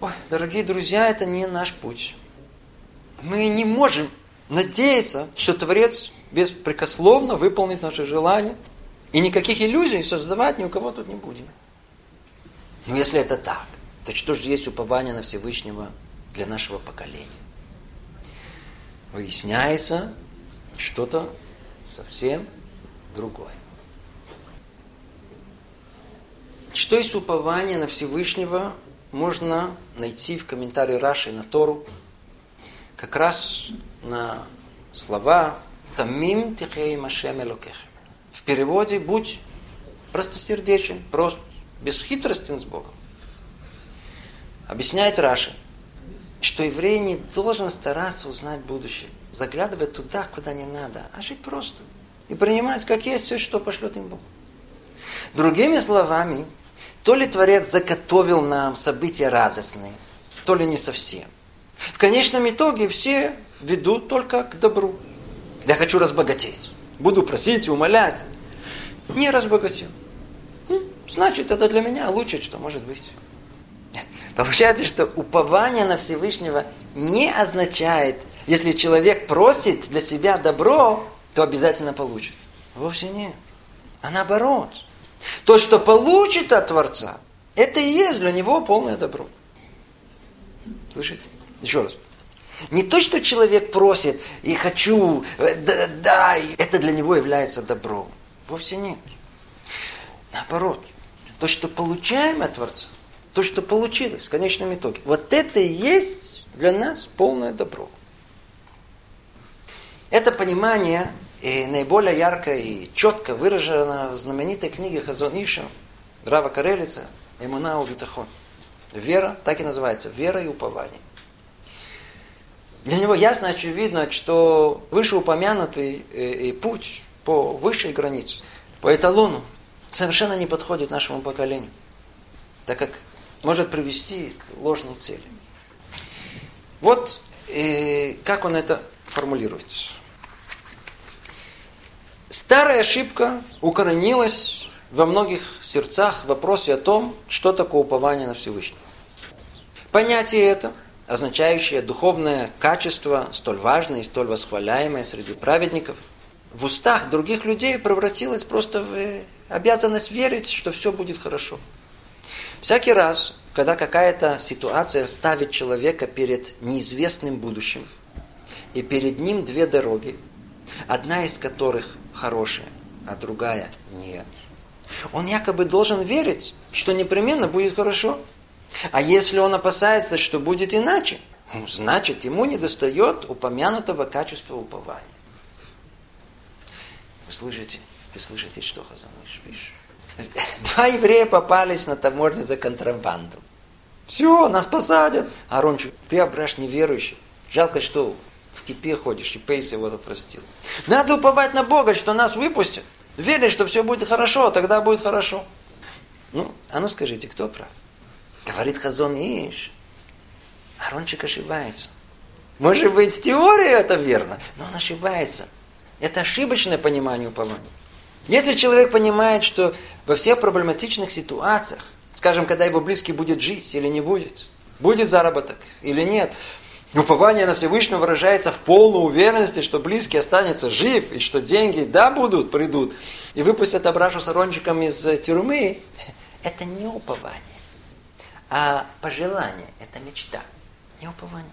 Ой, дорогие друзья, это не наш путь. Мы не можем надеяться, что Творец беспрекословно выполнит наши желания, и никаких иллюзий создавать ни у кого тут не будем. Но если это так, то что же есть упование на Всевышнего для нашего поколения? Выясняется что-то совсем другое. Что есть упование на Всевышнего, можно найти в комментарии Раши на Тору, как раз на слова «Тамим тихей машем элокех». В переводе «Будь простосердечен, прост, бесхитростен с Богом». Объясняет Раши, что еврей не должен стараться узнать будущее, заглядывать туда, куда не надо, а жить просто и принимать, как есть все, что пошлет им Бог. Другими словами, то ли Творец заготовил нам события радостные, то ли не совсем. В конечном итоге все ведут только к добру. Я хочу разбогатеть. Буду просить умолять. Не разбогател. Значит, это для меня лучше, что может быть. Получается, что упование на Всевышнего не означает, если человек просит для себя добро, то обязательно получит. Вовсе нет. А наоборот – то, что получит от Творца, это и есть для него полное добро. Слышите? Еще раз. Не то, что человек просит и хочу, да, дай, это для него является добром. Вовсе нет. Наоборот, то, что получаем от Творца, то, что получилось в конечном итоге, вот это и есть для нас полное добро. Это понимание и наиболее ярко и четко выражено в знаменитой книге Хазон Иша, Рава Карелица, Эмуна Убитахон. Вера, так и называется, вера и упование. Для него ясно, очевидно, что вышеупомянутый э, и путь по высшей границе, по эталону, совершенно не подходит нашему поколению, так как может привести к ложной цели. Вот э, как он это формулирует. Старая ошибка укоренилась во многих сердцах в вопросе о том, что такое упование на Всевышнего. Понятие это, означающее духовное качество, столь важное и столь восхваляемое среди праведников, в устах других людей превратилось просто в обязанность верить, что все будет хорошо. Всякий раз, когда какая-то ситуация ставит человека перед неизвестным будущим, и перед ним две дороги, одна из которых хорошая, а другая нет. Он якобы должен верить, что непременно будет хорошо. А если он опасается, что будет иначе, ну, значит, ему не достает упомянутого качества упования. Вы слышите? Вы слышите, что Хазаныш пишет? (laughs) Два еврея попались на таможне за контрабанду. Все, нас посадят. Арончик, ты ображ неверующий. Жалко, что в кипе ходишь, и Пейс его отпростил. Надо уповать на Бога, что нас выпустят. Верить, что все будет хорошо, тогда будет хорошо. Ну, а ну скажите, кто прав? Говорит Хазон Иш. Арончик ошибается. Может быть, в теории это верно, но он ошибается. Это ошибочное понимание упования. Если человек понимает, что во всех проблематичных ситуациях, скажем, когда его близкий будет жить или не будет, будет заработок или нет, Упование на Всевышнего выражается в полной уверенности, что близкий останется жив, и что деньги, да, будут, придут, и выпустят Абрашу с Арончиком из э, тюрьмы. Это не упование, а пожелание, это мечта, не упование.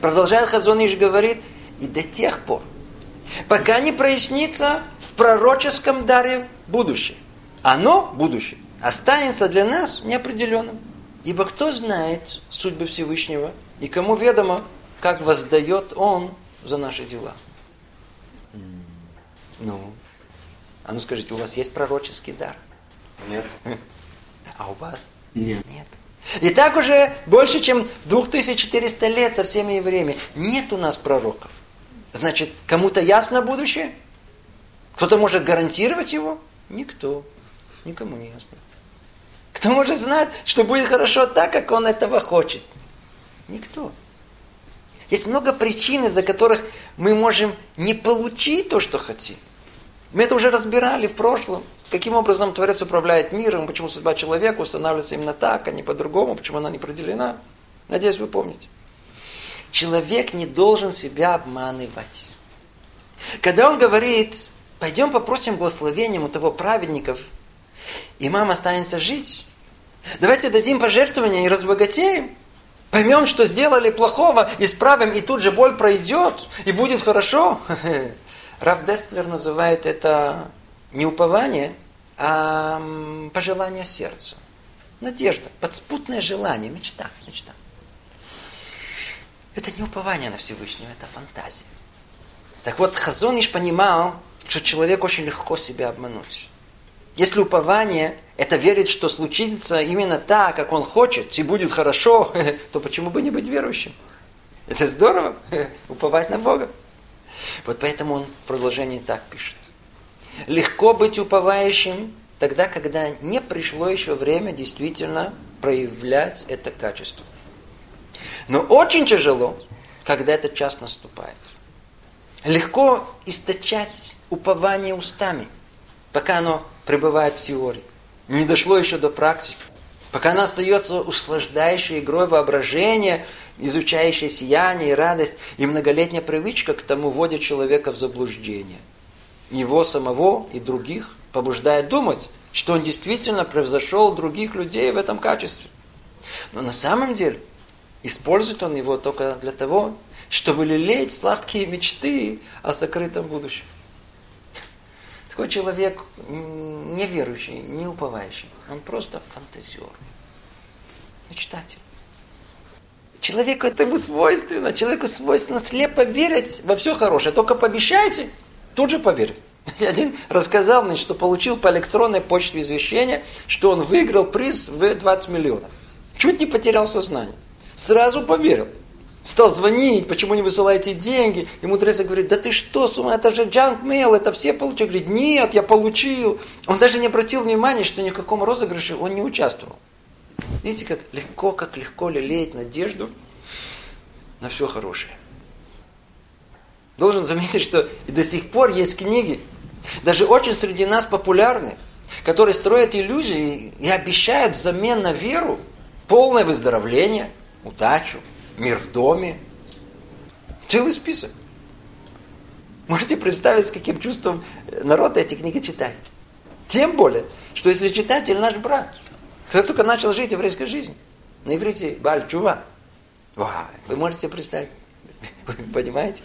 Продолжает Хазон говорит, и до тех пор, пока не прояснится в пророческом даре будущее. Оно, будущее, останется для нас неопределенным. Ибо кто знает судьбы Всевышнего – И кому ведомо, как воздает Он за наши дела. Ну, а ну скажите, у вас есть пророческий дар? Нет. А у вас? Нет. Нет. И так уже больше, чем 2400 лет со всеми евреями. Нет у нас пророков. Значит, кому-то ясно будущее? Кто-то может гарантировать его? Никто. Никому не ясно. Кто может знать, что будет хорошо так, как он этого хочет? Никто. Есть много причин, из-за которых мы можем не получить то, что хотим. Мы это уже разбирали в прошлом. Каким образом Творец управляет миром, почему судьба человека устанавливается именно так, а не по-другому, почему она не определена. Надеюсь, вы помните. Человек не должен себя обманывать. Когда он говорит, пойдем попросим благословением у того праведников, и мама останется жить, давайте дадим пожертвования и разбогатеем, поймем, что сделали плохого, исправим, и тут же боль пройдет, и будет хорошо. (laughs) Раф Дестлер называет это не упование, а пожелание сердца. Надежда, подспутное желание, мечта, мечта. Это не упование на Всевышнего, это фантазия. Так вот, Хазониш понимал, что человек очень легко себя обмануть. Если упование – это верить, что случится именно так, как он хочет, и будет хорошо, (laughs) то почему бы не быть верующим? Это здорово, (laughs) уповать на Бога. Вот поэтому он в продолжении так пишет. Легко быть уповающим тогда, когда не пришло еще время действительно проявлять это качество. Но очень тяжело, когда этот час наступает. Легко источать упование устами, пока оно пребывает в теории. Не дошло еще до практики. Пока она остается услаждающей игрой воображения, изучающей сияние и радость, и многолетняя привычка к тому вводит человека в заблуждение. Его самого и других побуждает думать, что он действительно превзошел других людей в этом качестве. Но на самом деле использует он его только для того, чтобы лелеять сладкие мечты о сокрытом будущем. Такой человек неверующий, не уповающий. Он просто фантазер. Мечтатель. Человеку этому свойственно. Человеку свойственно слепо верить во все хорошее. Только пообещайте, тут же поверит. (laughs) Один рассказал мне, что получил по электронной почте извещение, что он выиграл приз в 20 миллионов. Чуть не потерял сознание. Сразу поверил стал звонить, почему не высылаете деньги. И мудрец говорит, да ты что, с ума, это же junk mail, это все получили. Говорит, нет, я получил. Он даже не обратил внимания, что ни в каком розыгрыше он не участвовал. Видите, как легко, как легко лелеять надежду на все хорошее. Должен заметить, что и до сих пор есть книги, даже очень среди нас популярные, которые строят иллюзии и обещают взамен на веру полное выздоровление, удачу, мир в доме. Целый список. Можете представить, с каким чувством народ эти книги читает. Тем более, что если читатель наш брат, кто только начал жить еврейской жизнью, на иврите Баль Чува, вы можете представить, (laughs) вы понимаете?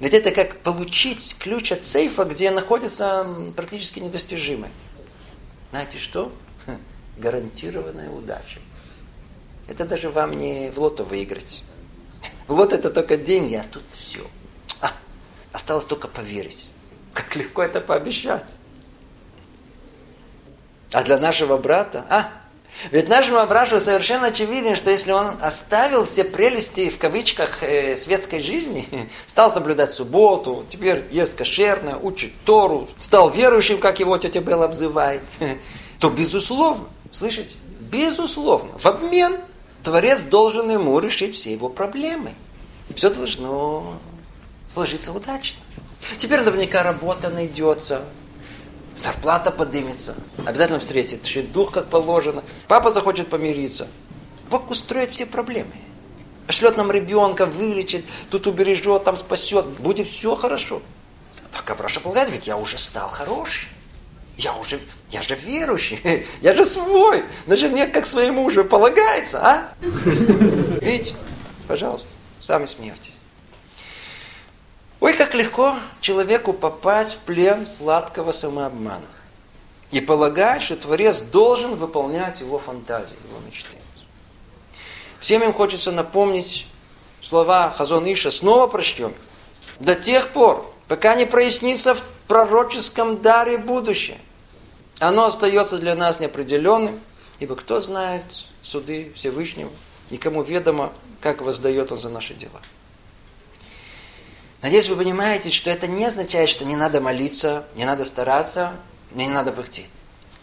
Ведь это как получить ключ от сейфа, где находится практически недостижимое. Знаете что? (laughs) Гарантированная удача. Это даже вам не в лото выиграть. Вот это только деньги, а тут все. А, осталось только поверить. Как легко это пообещать. А для нашего брата, а, ведь нашему брату совершенно очевидно, что если он оставил все прелести, в кавычках, э, светской жизни, (laughs) стал соблюдать субботу, теперь ест кошерно, учит Тору, стал верующим, как его тетя Белла обзывает, (laughs) то безусловно, слышите, безусловно, в обмен Творец должен ему решить все его проблемы. Все должно сложиться удачно. Теперь наверняка работа найдется, зарплата поднимется, обязательно встретится, дух как положено, папа захочет помириться. Бог устроит все проблемы. Пошлет нам ребенка, вылечит, тут убережет, там спасет, будет все хорошо. Так Абраша полагает, ведь я уже стал хороший. Я уже, я же верующий, (laughs) я же свой. На жене как своему уже полагается, а? Видите? Пожалуйста, сами смейтесь. Ой, как легко человеку попасть в плен сладкого самообмана. И полагать, что Творец должен выполнять его фантазии, его мечты. Всем им хочется напомнить, слова Хазон Иша снова прочтем. До тех пор, пока не прояснится в пророческом даре будущее. Оно остается для нас неопределенным, ибо кто знает суды Всевышнего, и кому ведомо, как воздает он за наши дела. Надеюсь, вы понимаете, что это не означает, что не надо молиться, не надо стараться, не надо пыхтеть.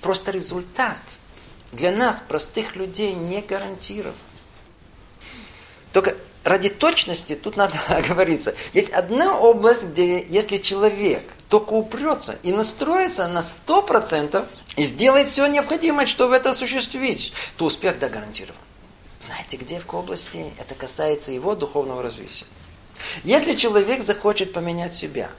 Просто результат для нас, простых людей, не гарантирован. Только ради точности тут надо (laughs) оговориться. Есть одна область, где если человек только упрется и настроится на 100% и сделает все необходимое, чтобы это осуществить, то успех да гарантирован. Знаете, где в области это касается его духовного развития? Если человек захочет поменять себя,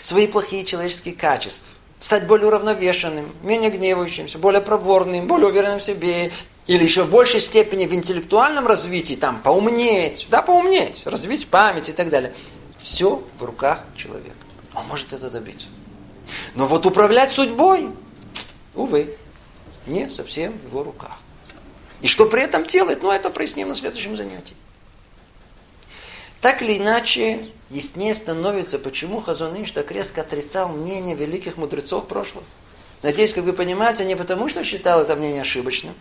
свои плохие человеческие качества, стать более уравновешенным, менее гневающимся, более проворным, более уверенным в себе, или еще в большей степени в интеллектуальном развитии, там, поумнеть, да, поумнеть, развить память и так далее. Все в руках человека. Он может это добиться. Но вот управлять судьбой, увы, не совсем в его руках. И что при этом делает, ну, это проясним на следующем занятии. Так или иначе, яснее становится, почему Хазуныш так резко отрицал мнение великих мудрецов прошлого. Надеюсь, как вы понимаете, не потому, что считал это мнение ошибочным,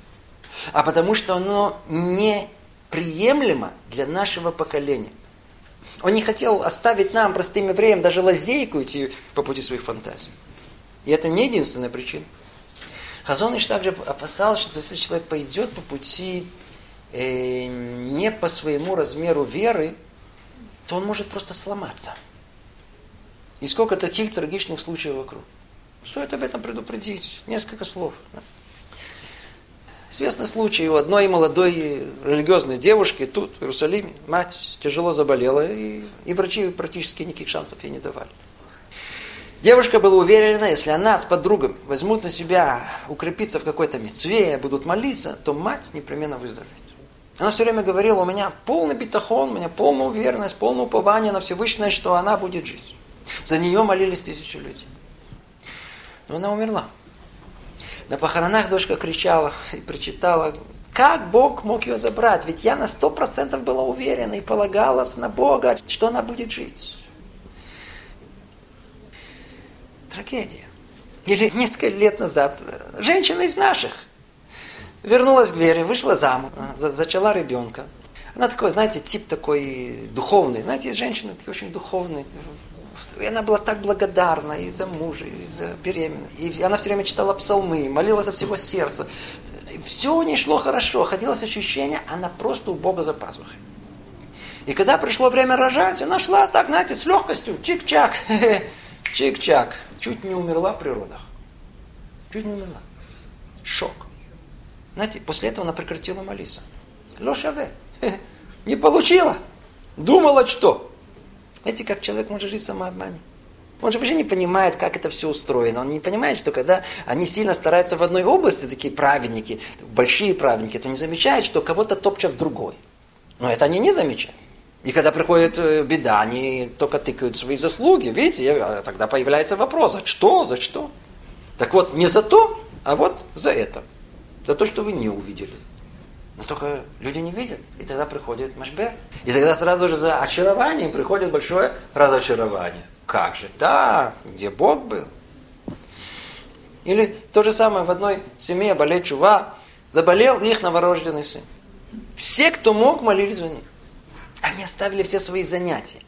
а потому что оно неприемлемо для нашего поколения. Он не хотел оставить нам, простым евреям, даже лазейку идти по пути своих фантазий. И это не единственная причина. Хазоныш также опасался, что если человек пойдет по пути э, не по своему размеру веры, то он может просто сломаться. И сколько таких трагичных случаев вокруг. Стоит об этом предупредить. Несколько слов. Известный случай у одной молодой религиозной девушки тут, в Иерусалиме. Мать тяжело заболела, и, и врачи практически никаких шансов ей не давали. Девушка была уверена, если она с подругами возьмут на себя укрепиться в какой-то мецве, будут молиться, то мать непременно выздоровеет. Она все время говорила, у меня полный битахон, у меня полная уверенность, полное упование на Всевышнее, что она будет жить. За нее молились тысячи людей. Но она умерла. На похоронах дочка кричала и причитала, как Бог мог ее забрать? Ведь я на сто процентов была уверена и полагалась на Бога, что она будет жить. Трагедия. Или несколько лет назад женщина из наших вернулась к вере, вышла замуж, зачала ребенка. Она такой, знаете, тип такой духовный. Знаете, женщины такие очень духовные. И она была так благодарна и за мужа, и за беременность. И она все время читала псалмы, молилась за всего сердца. Все у нее шло хорошо. Ходилось ощущение, она просто у Бога за пазухой. И когда пришло время рожать, она шла так, знаете, с легкостью, чик-чак, (laughs) чик-чак. Чуть не умерла при родах. Чуть не умерла. Шок. Знаете, после этого она прекратила молиться. Лошаве. (laughs) Не получила. Думала, что. Знаете, как человек может жить в самообмане? Он же вообще не понимает, как это все устроено. Он не понимает, что когда они сильно стараются в одной области, такие праведники, большие праведники, то не замечают, что кого-то топчат в другой. Но это они не замечают. И когда приходит э, беда, они только тыкают свои заслуги. Видите, а тогда появляется вопрос, за что, за что? Так вот, не за то, а вот за это за то, что вы не увидели. Но только люди не видят. И тогда приходит Машбер. И тогда сразу же за очарованием приходит большое разочарование. Как же так? Где Бог был? Или то же самое в одной семье болел чува, заболел их новорожденный сын. Все, кто мог, молились за них. Они оставили все свои занятия.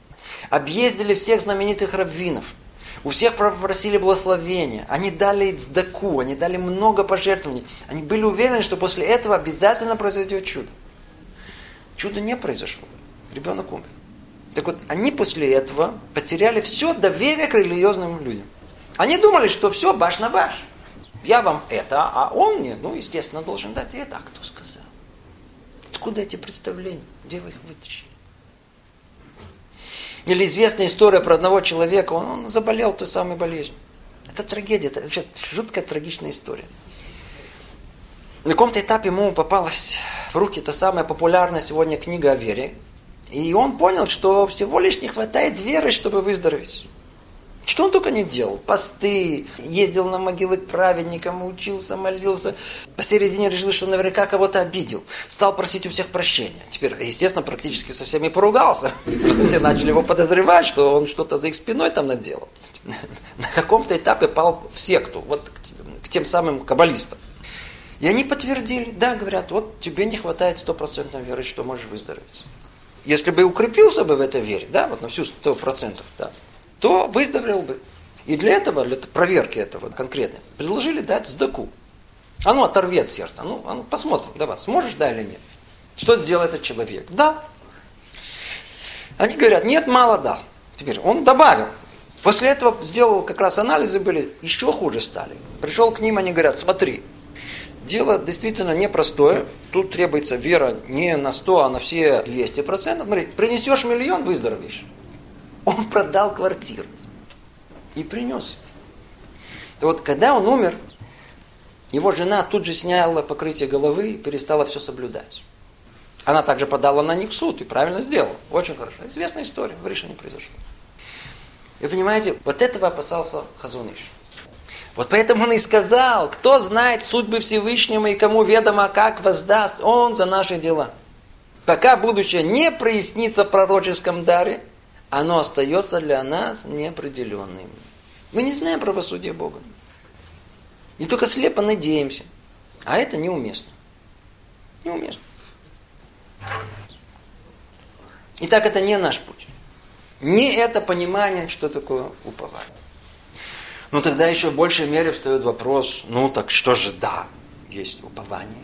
Объездили всех знаменитых раввинов – у всех попросили благословения. Они дали цдаку, они дали много пожертвований. Они были уверены, что после этого обязательно произойдет чудо. Чудо не произошло. Ребенок умер. Так вот, они после этого потеряли все доверие к религиозным людям. Они думали, что все баш на баш. Я вам это, а он мне, ну, естественно, должен дать это. А кто сказал? Откуда эти представления? Где вы их вытащили? Или известная история про одного человека, он, он заболел той самой болезнью. Это трагедия, это вообще жуткая трагичная история. На каком-то этапе ему попалась в руки та самая популярная сегодня книга о вере. И он понял, что всего лишь не хватает веры, чтобы выздороветь. Что он только не делал? Посты, ездил на могилы к праведникам, учился, молился. Посередине решил, что наверняка кого-то обидел. Стал просить у всех прощения. Теперь, естественно, практически со всеми поругался. (laughs) Что все начали его подозревать, что он что-то за их спиной там наделал. (laughs) На каком-то этапе пал в секту, вот к тем самым каббалистам. И они подтвердили, да, говорят, вот тебе не хватает стопроцентной веры, что можешь выздороветь. Если бы укрепился бы в этой вере, да, вот на всю сто процентов, да, то выздоровел бы. И для этого, для проверки этого конкретно, предложили дать сдаку. А ну оторвет сердце. Ну, а ну посмотрим, давай, сможешь, да или нет. Что сделал этот человек? Да. Они говорят, нет, мало дал. Теперь он добавил. После этого сделал как раз анализы были, еще хуже стали. Пришел к ним, они говорят, смотри, дело действительно непростое. Тут требуется вера не на 100, а на все 200%. Смотри, принесешь миллион, выздоровеешь. Он продал квартиру и принес. Вот когда он умер, его жена тут же сняла покрытие головы и перестала все соблюдать. Она также подала на них в суд и правильно сделала. Очень хорошо. Известная история, в Рише не произошло. И понимаете, вот этого опасался Хазуныш. Вот поэтому он и сказал, кто знает судьбы Всевышнего и кому ведомо, как воздаст он за наши дела. Пока будущее не прояснится в пророческом даре, оно остается для нас неопределенным. Мы не знаем правосудие Бога. И только слепо надеемся. А это неуместно. Неуместно. Итак, это не наш путь. Не это понимание, что такое упование. Но тогда еще в большей мере встает вопрос, ну так что же да, есть упование.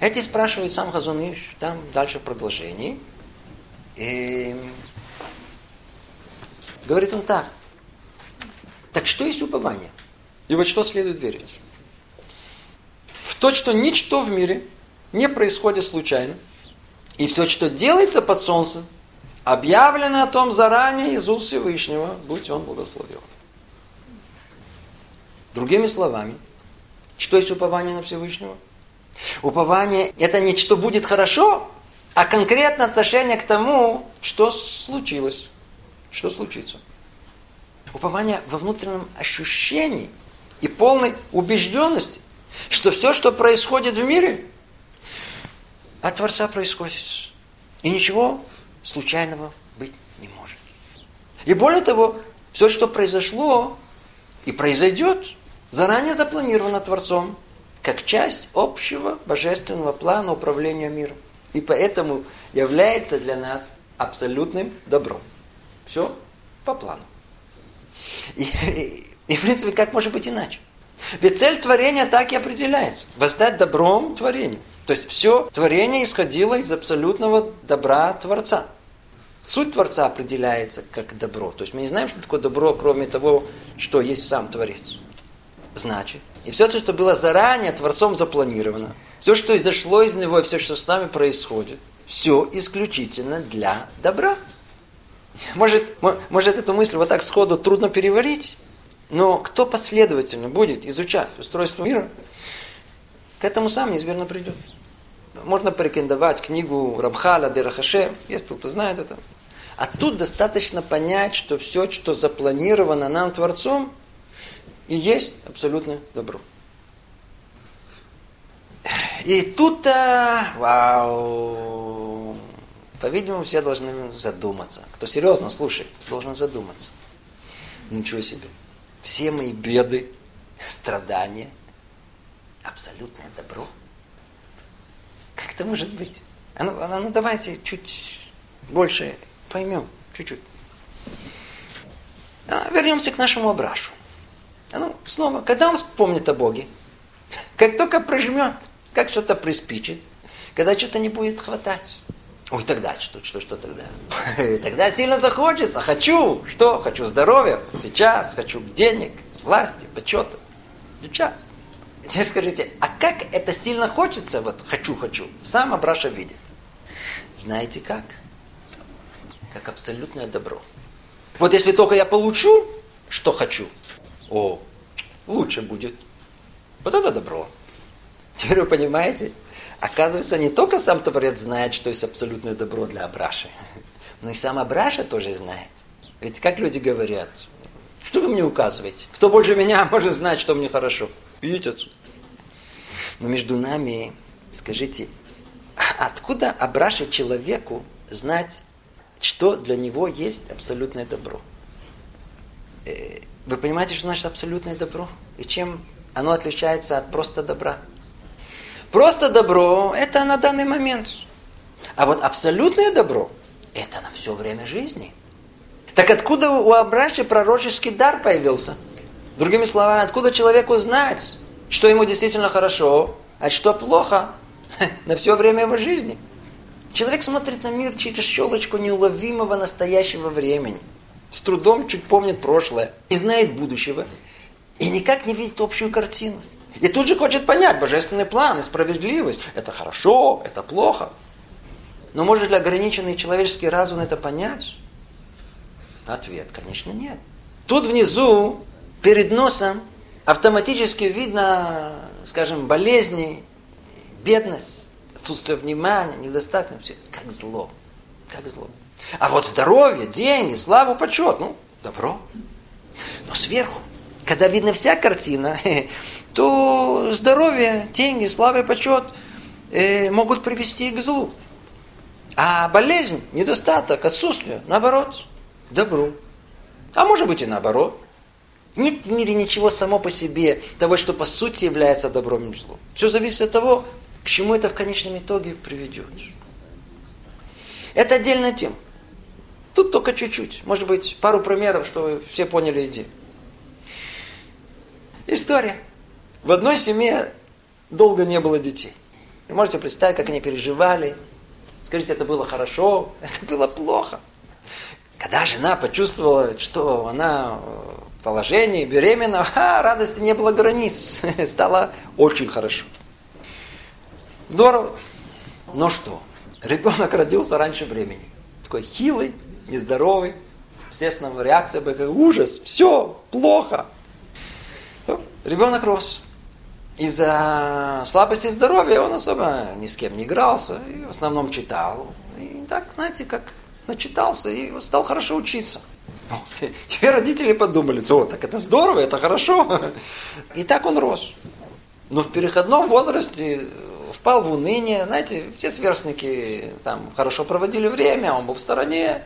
Эти спрашивает сам Хазуныш, там дальше в продолжении. И Говорит он так. Так что есть упование? И вот что следует верить? В то, что ничто в мире не происходит случайно. И все, что делается под солнцем, объявлено о том заранее из уст Всевышнего, будь он благословен. Другими словами, что есть упование на Всевышнего? Упование – это не что будет хорошо, а конкретное отношение к тому, что случилось что случится? Упование во внутреннем ощущении и полной убежденности, что все, что происходит в мире, от Творца происходит. И ничего случайного быть не может. И более того, все, что произошло и произойдет, заранее запланировано Творцом, как часть общего божественного плана управления миром. И поэтому является для нас абсолютным добром. Все по плану. И, и, и, в принципе, как может быть иначе? Ведь цель творения так и определяется. Воздать добром творению. То есть все творение исходило из абсолютного добра Творца. Суть Творца определяется как добро. То есть мы не знаем, что такое добро, кроме того, что есть сам Творец. Значит, и все то, что было заранее Творцом запланировано, все, что изошло из него, и все, что с нами происходит, все исключительно для добра. Может, может эту мысль вот так сходу трудно переварить, но кто последовательно будет изучать устройство мира, к этому сам неизбежно придет. Можно порекомендовать книгу Рамхаля Дерахаше, есть кто-то знает это. А тут достаточно понять, что все, что запланировано нам Творцом, и есть абсолютно добро. И тут-то, вау, по-видимому, все должны задуматься. Кто серьезно слушает, должен задуматься. Ничего себе. Все мои беды, страдания, абсолютное добро. Как это может быть? А ну, а ну давайте чуть больше поймем, чуть-чуть. А, вернемся к нашему Абрашу. А ну, снова, когда он вспомнит о Боге, как только прожмет, как что-то приспичит, когда что-то не будет хватать, Ой, тогда что, что, что тогда? (laughs) Тогда сильно захочется. Хочу. Что? Хочу здоровья. Сейчас. Хочу денег, власти, почета. Сейчас. Теперь скажите, а как это сильно хочется? Вот хочу, хочу. Сам Абраша видит. Знаете как? Как абсолютное добро. Вот если только я получу, что хочу, о, лучше будет. Вот это добро. Теперь вы понимаете, Оказывается, не только сам Творец знает, что есть абсолютное добро для Абраши, но и сам Абраша тоже знает. Ведь как люди говорят, Что вы мне указываете? Кто больше меня может знать, что мне хорошо? Идите отсюда. Но между нами, скажите, а откуда Абраше человеку знать, что для него есть абсолютное добро? Э, вы понимаете, что значит абсолютное добро? И чем оно отличается от просто добра? Просто добро – это на данный момент. А вот абсолютное добро – это на все время жизни. Так откуда у Абраши пророческий дар появился? Другими словами, откуда человеку знать, что ему действительно хорошо, а что плохо (laughs) на все время его жизни? Человек смотрит на мир через щелочку неуловимого настоящего времени. С трудом чуть помнит прошлое, и знает будущего, и никак не видит общую картину. И тут же хочет понять божественный план и справедливость. Это хорошо, это плохо. Но может ли ограниченный человеческий разум это понять? Ответ, конечно, нет. Тут внизу, перед носом, автоматически видно, скажем, болезни, бедность, отсутствие внимания, недостаток, все, как зло, как зло. А вот здоровье, деньги, славу, почет, ну, добро. Но сверху, когда видна вся картина, (laughs) то здоровье, деньги, слава и почет э, могут привести к злу. А болезнь, недостаток, отсутствие, наоборот, добру. А может быть и наоборот. Нет в мире ничего само по себе, того, что по сути является добром и злом. Все зависит от того, к чему это в конечном итоге приведет. Это отдельная тема. Тут только чуть-чуть. Может быть, пару примеров, чтобы все поняли идею. История. В одной семье долго не было детей. Вы можете представить, как они переживали. Скажите, это было хорошо, (laughs) это было плохо. Когда жена почувствовала, что она в положении, беременна, (laughs) а, радости не было границ. (laughs) Стало очень хорошо. Здорово. Но что? Ребенок родился раньше времени. Такой хилый, нездоровый. Естественно, реакция была ужас, все, плохо. Ребенок рос. Из-за слабости здоровья он особо ни с кем не игрался, и в основном читал. И так, знаете, как начитался и стал хорошо учиться. Ну, теперь родители подумали, о, так это здорово, это хорошо. И так он рос. Но в переходном возрасте впал в уныние. Знаете, все сверстники там хорошо проводили время, он был в стороне.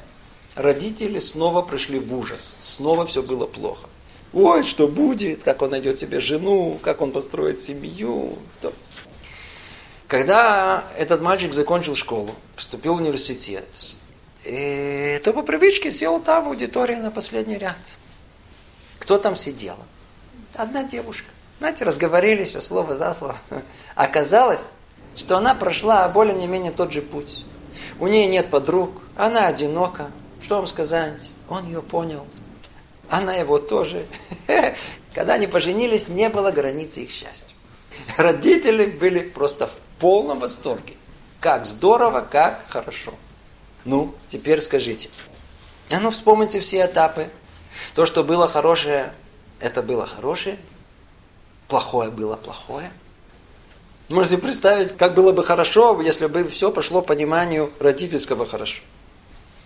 Родители снова пришли в ужас. Снова все было плохо. Ой, что будет, как он найдет себе жену, как он построит семью. То. Когда этот мальчик закончил школу, поступил в университет, и, то по привычке сел там в аудитории на последний ряд. Кто там сидела? Одна девушка. Знаете, разговорились, а слово за слово. Оказалось, что она прошла более-менее тот же путь. У нее нет подруг, она одинока. Что вам сказать? Он ее понял. Она его тоже. (laughs) Когда они поженились, не было границы их счастья. Родители были просто в полном восторге. Как здорово, как хорошо. Ну, теперь скажите. А ну, вспомните все этапы. То, что было хорошее, это было хорошее. Плохое было плохое. Можете представить, как было бы хорошо, если бы все пошло по пониманию родительского хорошо.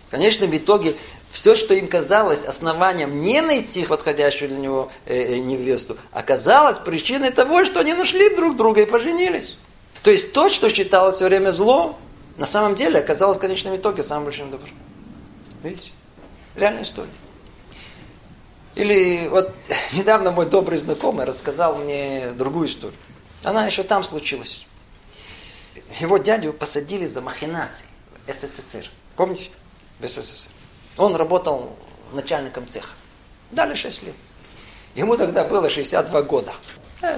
В конечном итоге, все, что им казалось основанием не найти подходящую для него э, э, невесту, оказалось причиной того, что они нашли друг друга и поженились. То есть то, что считалось все время злом, на самом деле оказалось в конечном итоге самым большим добром. Видите? Реальная история. Или вот (laughs) недавно мой добрый знакомый рассказал мне другую историю. Она еще там случилась. Его дядю посадили за махинации в СССР. Помните? В СССР. Он работал начальником цеха. Дали 6 лет. Ему тогда было 62 года.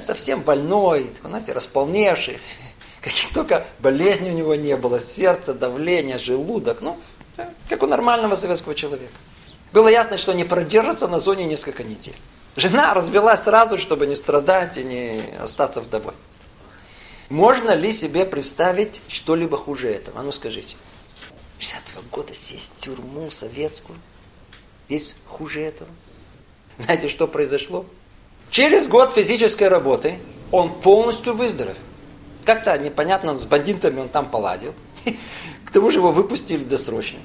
Совсем больной, знаете, располневший. (laughs) Каких только болезней у него не было. Сердце, давление, желудок. Ну, как у нормального советского человека. Было ясно, что не продержится на зоне несколько недель. Жена развелась сразу, чтобы не страдать и не остаться вдовой. Можно ли себе представить что-либо хуже этого? А ну скажите. 62 года сесть в тюрьму советскую. Есть хуже этого? Знаете, что произошло? Через год физической работы он полностью выздоровел. Как-то непонятно, с бандитами он там поладил. (laughs) К тому же его выпустили досрочно.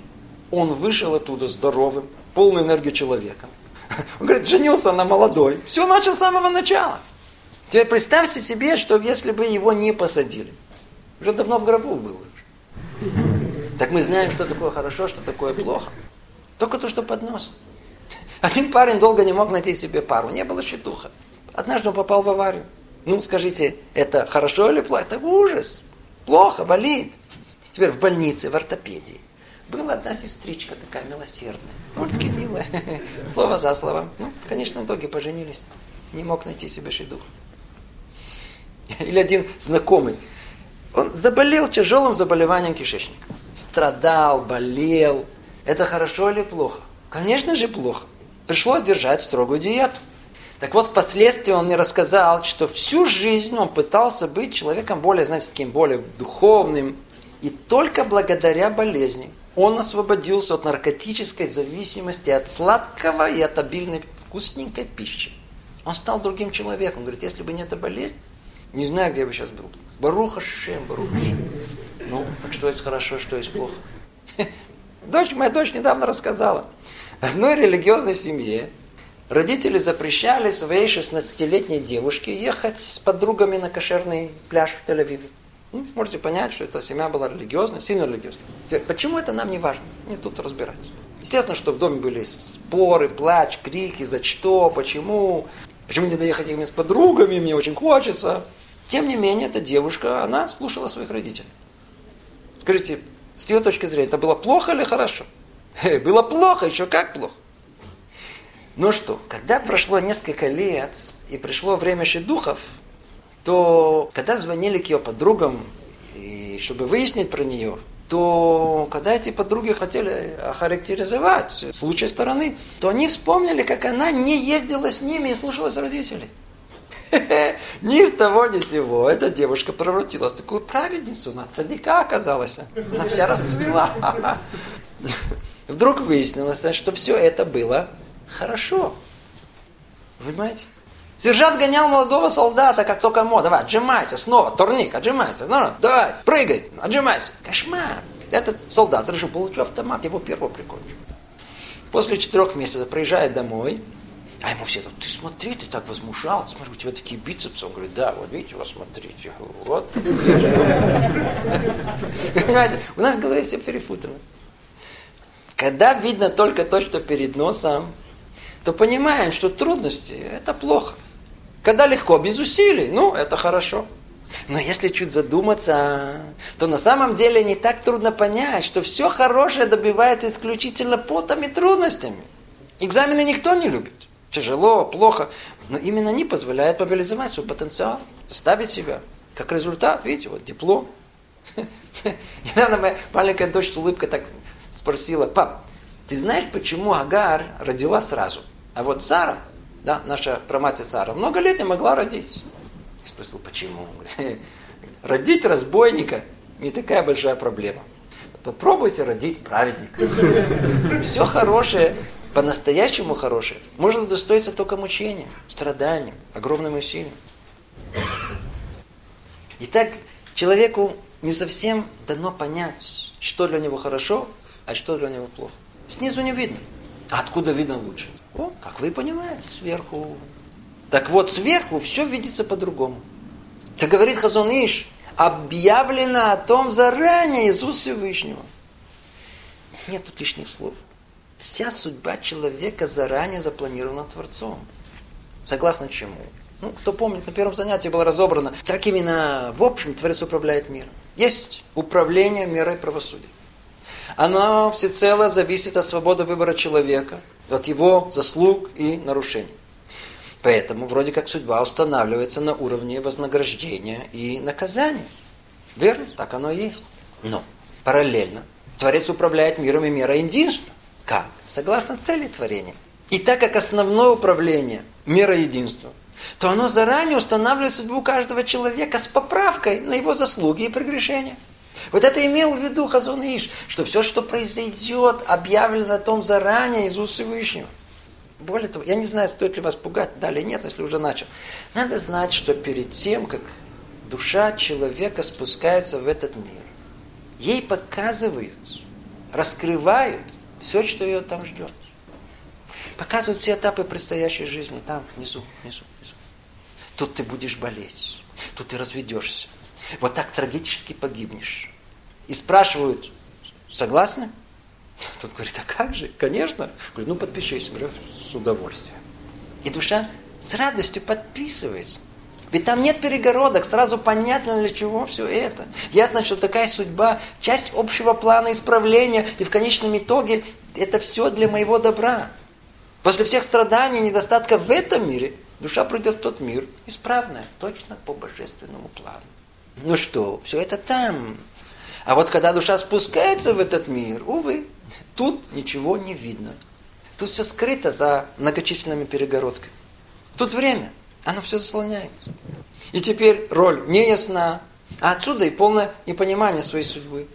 Он вышел оттуда здоровым, полной энергии человеком. (laughs) Он говорит, женился на молодой. Все начал с самого начала. Теперь представьте себе, что если бы его не посадили, уже давно в гробу был. Так мы знаем, что такое хорошо, что такое плохо. Только то, что под нос. (laughs) Один парень долго не мог найти себе пару, не было щитуха. Однажды он попал в аварию. Ну, скажите, это хорошо или плохо? Это ужас. Плохо, болит. Теперь в больнице, в ортопедии. Была одна сестричка такая милосердная. Довольно-таки милая. (laughs) Слово за слово. Ну, конечно, в итоге поженились. Не мог найти себе шедух. (laughs) Или один знакомый. Он заболел тяжелым заболеванием кишечника. Страдал, болел. Это хорошо или плохо? Конечно же плохо. Пришлось держать строгую диету. Так вот, впоследствии он мне рассказал, что всю жизнь он пытался быть человеком более, знаете, таким более духовным. И только благодаря болезни он освободился от наркотической зависимости, от сладкого и от обильной вкусненькой пищи. Он стал другим человеком. Он говорит, если бы не эта болезнь, не знаю, где бы сейчас был. Баруха Шем, Баруха Шем. Ну, так что есть хорошо, что есть плохо. (laughs) Дочь, моя дочь недавно рассказала. В одной религиозной семье Родители запрещали своей 16-летней девушке ехать с подругами на кошерный пляж в Тель-Авиве. Ну, можете понять, что эта семья была религиозная, сильно религиозная. Почему это нам не важно? Не тут разбираться. Естественно, что в доме были споры, плач, крики, за что, почему. Почему не доехать именно с подругами, мне очень хочется. Тем не менее, эта девушка, она слушала своих родителей. Скажите, с ее точки зрения, это было плохо или хорошо? Было плохо, еще как плохо. Ну что, когда прошло несколько лет и пришло время духов, то когда звонили к ее подругам, и чтобы выяснить про нее, то когда эти подруги хотели охарактеризовать с лучшей стороны, то они вспомнили, как она не ездила с ними и слушалась родителей. Ни с того, ни с сего. Эта девушка превратилась в такую праведницу, на цадика оказалась. Она вся расцвела. Вдруг выяснилось, что все это было Хорошо. Понимаете? Сержант гонял молодого солдата, как только мог. Давай, отжимайся снова, турник, отжимайся. Ну, давай, прыгай, отжимайся. Кошмар. Этот солдат решил, получу автомат, его первого прикончу. После четырех месяцев приезжает домой, а ему все так, ты смотри, ты так возмущал, смотри, у тебя такие бицепсы. Он говорит, да, вот видите, вот смотрите, вот. Понимаете, у нас в голове все перепутано. Когда видно только то, что перед носом, то понимаем, что трудности – это плохо. Когда легко, без усилий, ну, это хорошо. Но если чуть задуматься, то на самом деле не так трудно понять, что все хорошее добивается исключительно потом и трудностями. Экзамены никто не любит. Тяжело, плохо. Но именно они позволяют мобилизовать свой потенциал, ставить себя. Как результат, видите, вот диплом. (laughs) Недавно моя маленькая дочь с улыбкой так спросила, пап, ты знаешь, почему Агар родила сразу? А вот Сара, да, наша прамати Сара, много лет не могла родить. Я спросил, почему? (laughs) Родить разбойника не такая большая проблема. Попробуйте родить праведника. (laughs) Все хорошее, по-настоящему хорошее, можно удостоиться только мучением, страданием, огромным усилием. Итак, человеку не совсем дано понять, что для него хорошо, а что для него плохо. Снизу не видно. А откуда видно лучше? О, как вы понимаете, сверху. Так вот, сверху все видится по-другому. Как говорит Хазон Иш, объявлено о том заранее из уст Всевышнего. Нет тут лишних слов. Вся судьба человека заранее запланирована Творцом. Согласно чему? Ну, кто помнит, на первом занятии было разобрано, как именно в общем Творец управляет миром. Есть управление мерой правосудия. Оно всецело зависит от свободы выбора человека, от его заслуг и нарушений. Поэтому вроде как судьба устанавливается на уровне вознаграждения и наказания. Верно? Так оно и есть. Но параллельно Творец управляет миром и мира единства. Как? Согласно цели творения. И так как основное управление мира единства, то оно заранее устанавливает судьбу каждого человека с поправкой на его заслуги и прегрешения. Вот это имел в виду Хазон Иш, что все, что произойдет, объявлено о том заранее из уст Всевышнего. Более того, я не знаю, стоит ли вас пугать, да или нет, если уже начал. Надо знать, что перед тем, как душа человека спускается в этот мир, ей показывают, раскрывают все, что ее там ждет. Показывают все этапы предстоящей жизни. Там, внизу, внизу, внизу. Тут ты будешь болеть. Тут ты разведешься. Вот так трагически погибнешь. И спрашивают, согласны? Тот говорит, а как же? Конечно. Говорит, ну подпишись. Говорю, с удовольствием. И душа с радостью подписывается. Ведь там нет перегородок, сразу понятно для чего все это. Ясно, что такая судьба, часть общего плана исправления, и в конечном итоге это все для моего добра. После всех страданий и недостатков в этом мире, душа придет в тот мир, исправная, точно по божественному плану. Ну что, все это там. А вот когда душа спускается в этот мир, увы, тут ничего не видно. Тут все скрыто за многочисленными перегородками. Тут время, оно все заслоняет. И теперь роль не ясна, а отсюда и полное непонимание своей судьбы.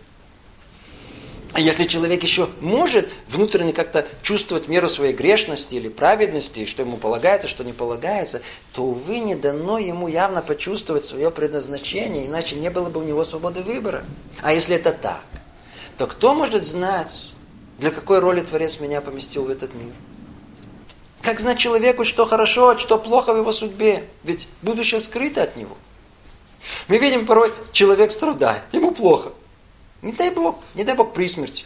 А если человек еще может внутренне как-то чувствовать меру своей грешности или праведности, что ему полагается, что не полагается, то, увы, не дано ему явно почувствовать свое предназначение, иначе не было бы у него свободы выбора. А если это так, то кто может знать, для какой роли Творец меня поместил в этот мир? Как знать человеку, что хорошо, а что плохо в его судьбе? Ведь будущее скрыто от него. Мы видим порой, человек страдает, ему плохо – не дай Бог, не дай Бог при смерти.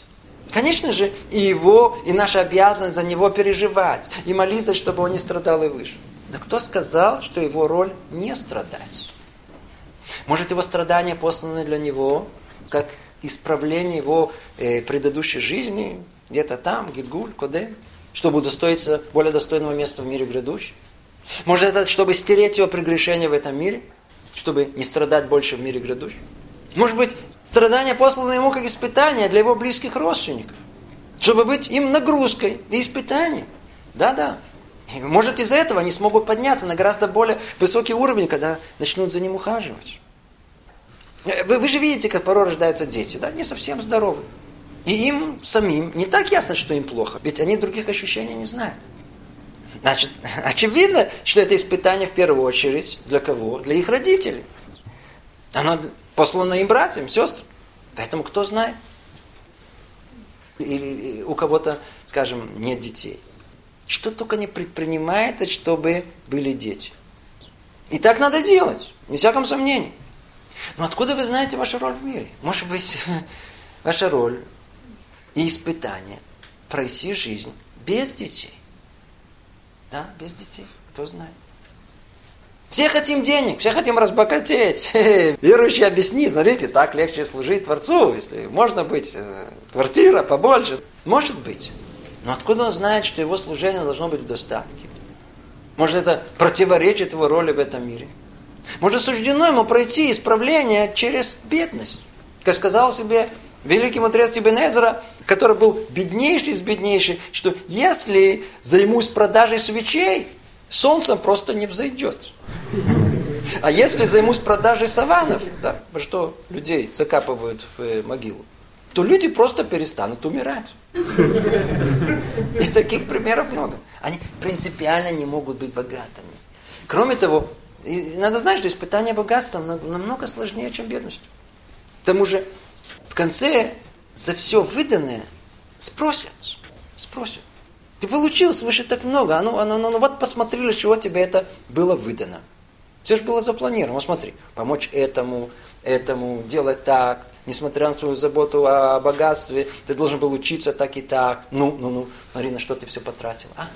Конечно же, и его, и наша обязанность за него переживать, и молиться, чтобы он не страдал и выжил. Но кто сказал, что его роль не страдать? Может, его страдания посланы для него, как исправление его э, предыдущей жизни, где-то там, Гильгуль, Коде, чтобы удостоиться более достойного места в мире грядущем? Может, это чтобы стереть его прегрешение в этом мире, чтобы не страдать больше в мире грядущем? Может быть, страдания посланы ему как испытание для его близких родственников. Чтобы быть им нагрузкой и испытанием. Да-да. Может из-за этого они смогут подняться на гораздо более высокий уровень, когда начнут за ним ухаживать. Вы, вы же видите, как порой рождаются дети, да, не совсем здоровые. И им самим не так ясно, что им плохо, ведь они других ощущений не знают. Значит, (laughs) очевидно, что это испытание в первую очередь для кого? Для их родителей. Оно послано им братьям, сестрам. Поэтому кто знает? Или у кого-то, скажем, нет детей. Что только не предпринимается, чтобы были дети. И так надо делать, не всяком сомнении. Но откуда вы знаете вашу роль в мире? Может быть, (laughs) ваша роль и испытание пройти жизнь без детей. Да, без детей. Кто знает. Все хотим денег, все хотим разбогатеть. (laughs) Верующий объяснит, смотрите, так легче служить Творцу, если можно быть, э, квартира побольше. Может быть. Но откуда он знает, что его служение должно быть в достатке? Может, это противоречит его роли в этом мире? Может, суждено ему пройти исправление через бедность? Как сказал себе великий мудрец Ибн который был беднейший из беднейших, что если займусь продажей свечей, солнце просто не взойдет. А если займусь продажей саванов, да, что людей закапывают в э, могилу, то люди просто перестанут умирать. И таких примеров много. Они принципиально не могут быть богатыми. Кроме того, надо знать, что испытание богатством намного сложнее, чем бедность. К тому же, в конце за все выданное спросят. Спросят. Ты получил свыше так много. А ну, а ну, ну, ну вот посмотри, для чего тебе это было выдано. Все же было запланировано. Смотри, помочь этому, этому, делать так. Несмотря на свою заботу о богатстве, ты должен был учиться так и так. Ну, ну, ну, Марина, что ты все потратил? А?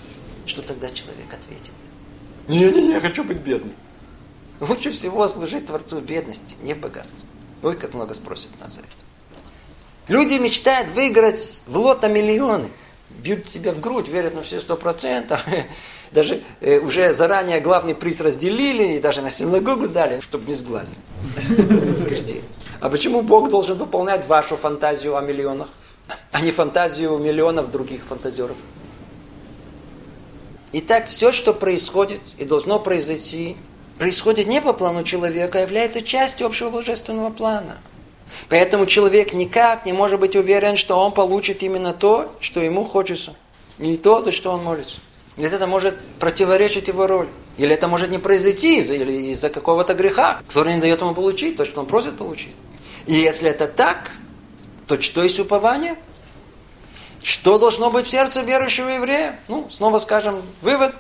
Что тогда человек ответит? Не-не-не, я хочу быть бедным. Лучше всего служить Творцу в бедности, не в богатстве. Ой, как много спросят нас за это. Люди мечтают выиграть в лото миллионы – бьют себя в грудь, верят на все сто процентов. (laughs) Даже э, уже заранее главный приз разделили и даже на синагогу дали, чтобы не сглазили. (laughs) Скажите, а почему Бог должен выполнять вашу фантазию о миллионах, а не фантазию миллионов других фантазеров? Итак, все, что происходит и должно произойти, происходит не по плану человека, а является частью общего божественного плана – Поэтому человек никак не может быть уверен, что он получит именно то, что ему хочется. Не то, за что он молится. Ведь это может противоречить его роли. Или это может не произойти из-за, из-за какого-то греха, который не дает ему получить то, что он просит получить. И если это так, то что есть упование? Что должно быть в сердце верующего еврея? Ну, снова скажем, вывод.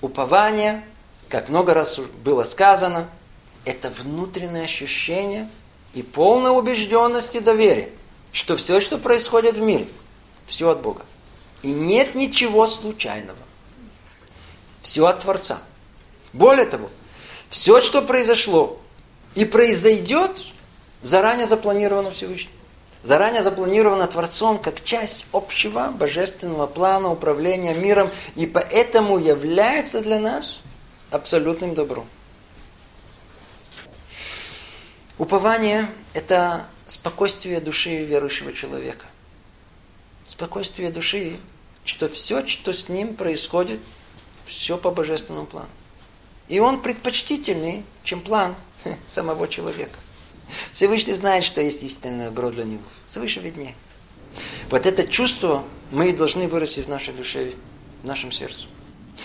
Упование, как много раз было сказано, это внутреннее ощущение и полная убежденность и доверие, что все, что происходит в мире, все от Бога. И нет ничего случайного. Все от Творца. Более того, все, что произошло и произойдет, заранее запланировано Всевышним. Заранее запланировано Творцом как часть общего божественного плана управления миром, и поэтому является для нас абсолютным добром. Упование – это спокойствие души верующего человека. Спокойствие души, что все, что с ним происходит, все по божественному плану. И он предпочтительный, чем план (laughs) самого человека. Всевышний знает, что есть истинное добро для него. Свыше виднее. Вот это чувство мы должны вырастить в нашей душе, в нашем сердце.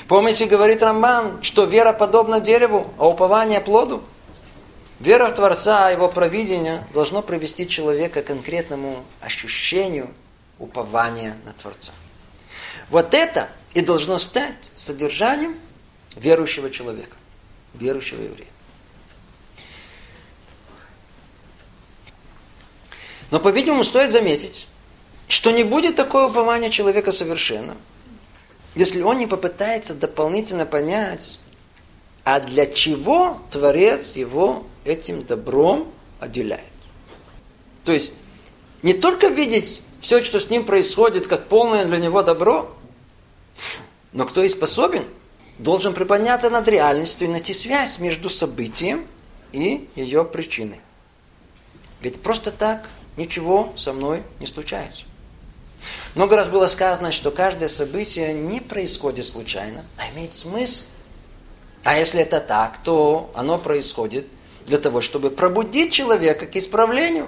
Помните, говорит Рамбан, что вера подобна дереву, а упование плоду? Вера в Творца, его провидение должно привести человека к конкретному ощущению упования на Творца. Вот это и должно стать содержанием верующего человека, верующего еврея. Но, по-видимому, стоит заметить, что не будет такое упование человека совершенно, если он не попытается дополнительно понять, а для чего Творец его этим добром отделяет. То есть, не только видеть все, что с ним происходит, как полное для него добро, но кто и способен, должен приподняться над реальностью и найти связь между событием и ее причиной. Ведь просто так ничего со мной не случается. Много раз было сказано, что каждое событие не происходит случайно, а имеет смысл. А если это так, то оно происходит для того, чтобы пробудить человека к исправлению.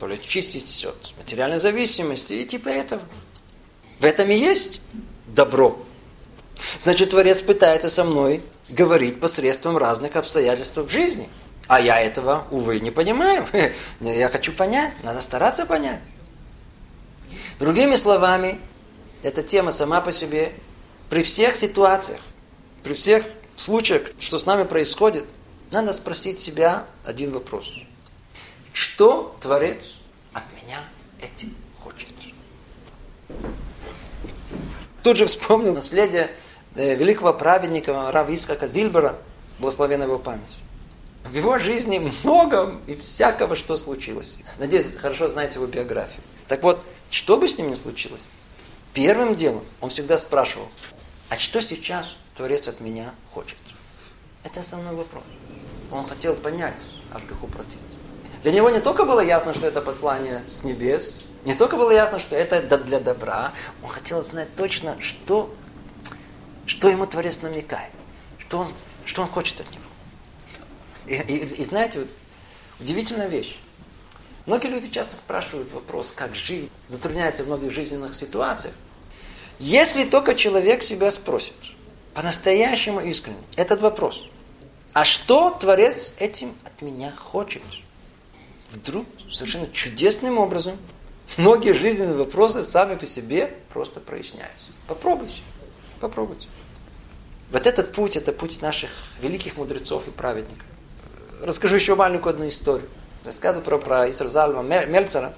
То ли чистить от материальной зависимости и типа этого. В этом и есть добро. Значит, Творец пытается со мной говорить посредством разных обстоятельств в жизни – а я этого, увы, не понимаю. (laughs) Я хочу понять, надо стараться понять. Другими словами, эта тема сама по себе при всех ситуациях, при всех случаях, что с нами происходит, надо спросить себя один вопрос. Что Творец от меня этим хочет? Тут же вспомнил наследие э, великого праведника Рава Исхака Зильбера, благословенная его память. В его жизни много и всякого, что случилось. Надеюсь, хорошо знаете его биографию. Так вот, что бы с ним ни случилось, первым делом он всегда спрашивал, а что сейчас Творец от меня хочет? Это основной вопрос. Он хотел понять Ашгаху Протит. Для него не только было ясно, что это послание с небес, не только было ясно, что это для добра, он хотел знать точно, что, что ему Творец намекает, что он, что он хочет от него. И, и, и знаете, вот, удивительная вещь. Многие люди часто спрашивают вопрос, как жить, затрудняются в многих жизненных ситуациях. Если только человек себя спросит, по-настоящему искренне, этот вопрос, а что Творец этим от меня хочет? Вдруг совершенно чудесным образом многие жизненные вопросы сами по себе просто проясняются. Попробуйте, попробуйте. Вот этот путь, это путь наших великих мудрецов и праведников расскажу еще маленькую одну историю. Рассказываю про, про Исразальма Мельцера,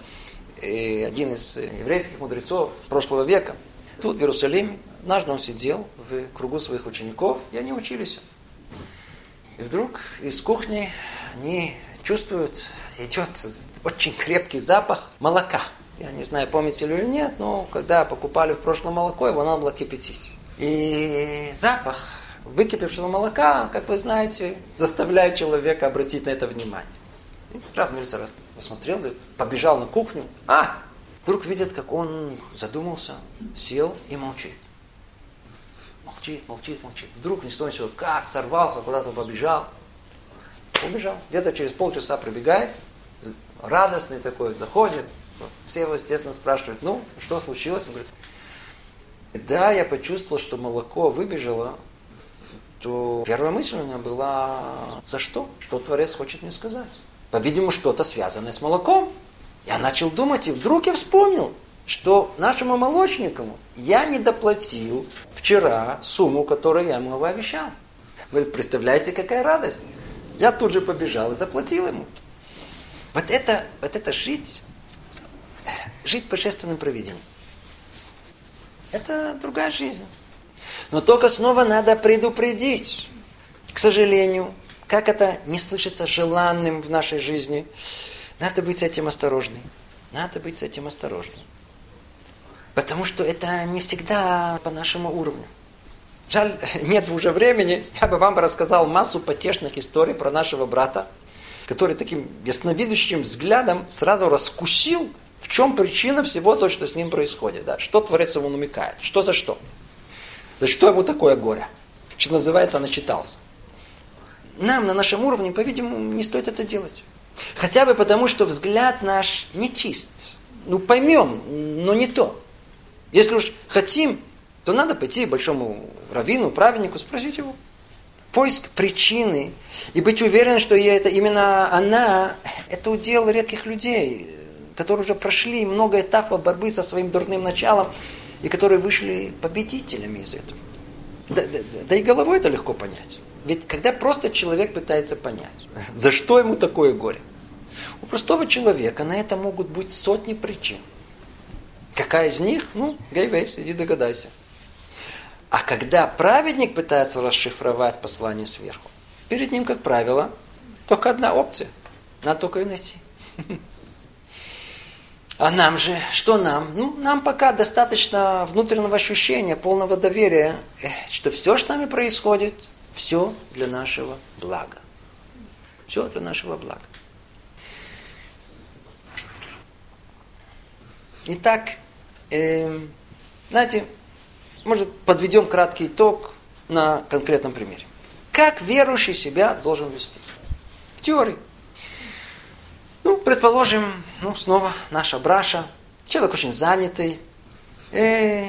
один из еврейских мудрецов прошлого века. Тут, в Иерусалиме, однажды он сидел в кругу своих учеников, и они учились. И вдруг из кухни они чувствуют, идет очень крепкий запах молока. Я не знаю, помните ли или нет, но когда покупали в прошлом молоко, его надо было кипятить. И запах выкипевшего молока, как вы знаете, заставляет человека обратить на это внимание. И Рав Мильцер посмотрел, побежал на кухню. А! Вдруг видит, как он задумался, сел и молчит. Молчит, молчит, молчит. Вдруг ни с того ни сего, как сорвался, куда-то побежал. Убежал. Где-то через полчаса прибегает, радостный такой, заходит. Все его, естественно, спрашивают, ну, что случилось? Он говорит, да, я почувствовал, что молоко выбежало, то первая мысль у меня была, за что? Что Творец хочет мне сказать? По-видимому, что-то связанное с молоком. Я начал думать, и вдруг я вспомнил. Что нашему молочнику я не доплатил вчера сумму, которую я ему обещал. Говорит, представляете, какая радость. Я тут же побежал и заплатил ему. Вот это, вот это жить, жить божественным провидением. Это другая жизнь. Но только снова надо предупредить. К сожалению, как это не слышится желанным в нашей жизни, надо быть с этим осторожным. Надо быть с этим осторожным. Потому что это не всегда по нашему уровню. Жаль, (laughs) нет уже времени. Я бы вам рассказал массу потешных историй про нашего брата, который таким ясновидящим взглядом сразу раскусил, в чем причина всего того, что с ним происходит. Да? Что Творец ему намекает. Что за что. За что ему такое горе. Что называется, начитался нам на нашем уровне, по-видимому, не стоит это делать. Хотя бы потому, что взгляд наш не чист. Ну, поймем, но не то. Если уж хотим, то надо пойти к большому раввину, праведнику, спросить его. Поиск причины и быть уверен, что это именно она, это удел редких людей, которые уже прошли много этапов борьбы со своим дурным началом и которые вышли победителями из этого. Да, да, да и головой это легко понять. Ведь когда просто человек пытается понять, за что ему такое горе, у простого человека на это могут быть сотни причин. Какая из них? Ну, гейвейс, иди догадайся. А когда праведник пытается расшифровать послание сверху, перед ним, как правило, только одна опция. Надо только ее найти. (laughs) А нам же, что нам? Ну, нам пока достаточно внутреннего ощущения, полного доверия, что все, что с нами происходит, все для нашего блага. Все для нашего блага. Итак, э, знаете, может, подведем краткий итог на конкретном примере. Как верующий себя должен вести? В теории. Ну, предположим, ну, снова наша браша, человек очень занятый, э,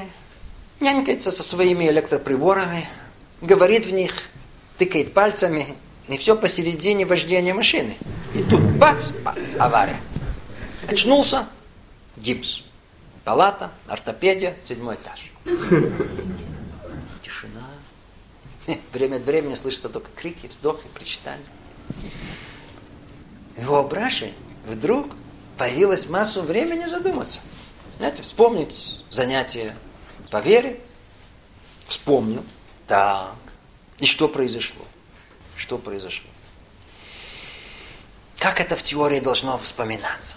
нянькается со своими электроприборами, говорит в них, тыкает пальцами, и все посередине вождения машины. И тут бац, авария. Очнулся, гипс. Палата, ортопедия, седьмой этаж. Тишина. Время от времени слышатся только крики, вздохи, причитания. Его браши вдруг появилась массу времени задуматься. Знаете, вспомнить занятие по вере. Вспомнил. Так, и что произошло? Что произошло? Как это в теории должно вспоминаться?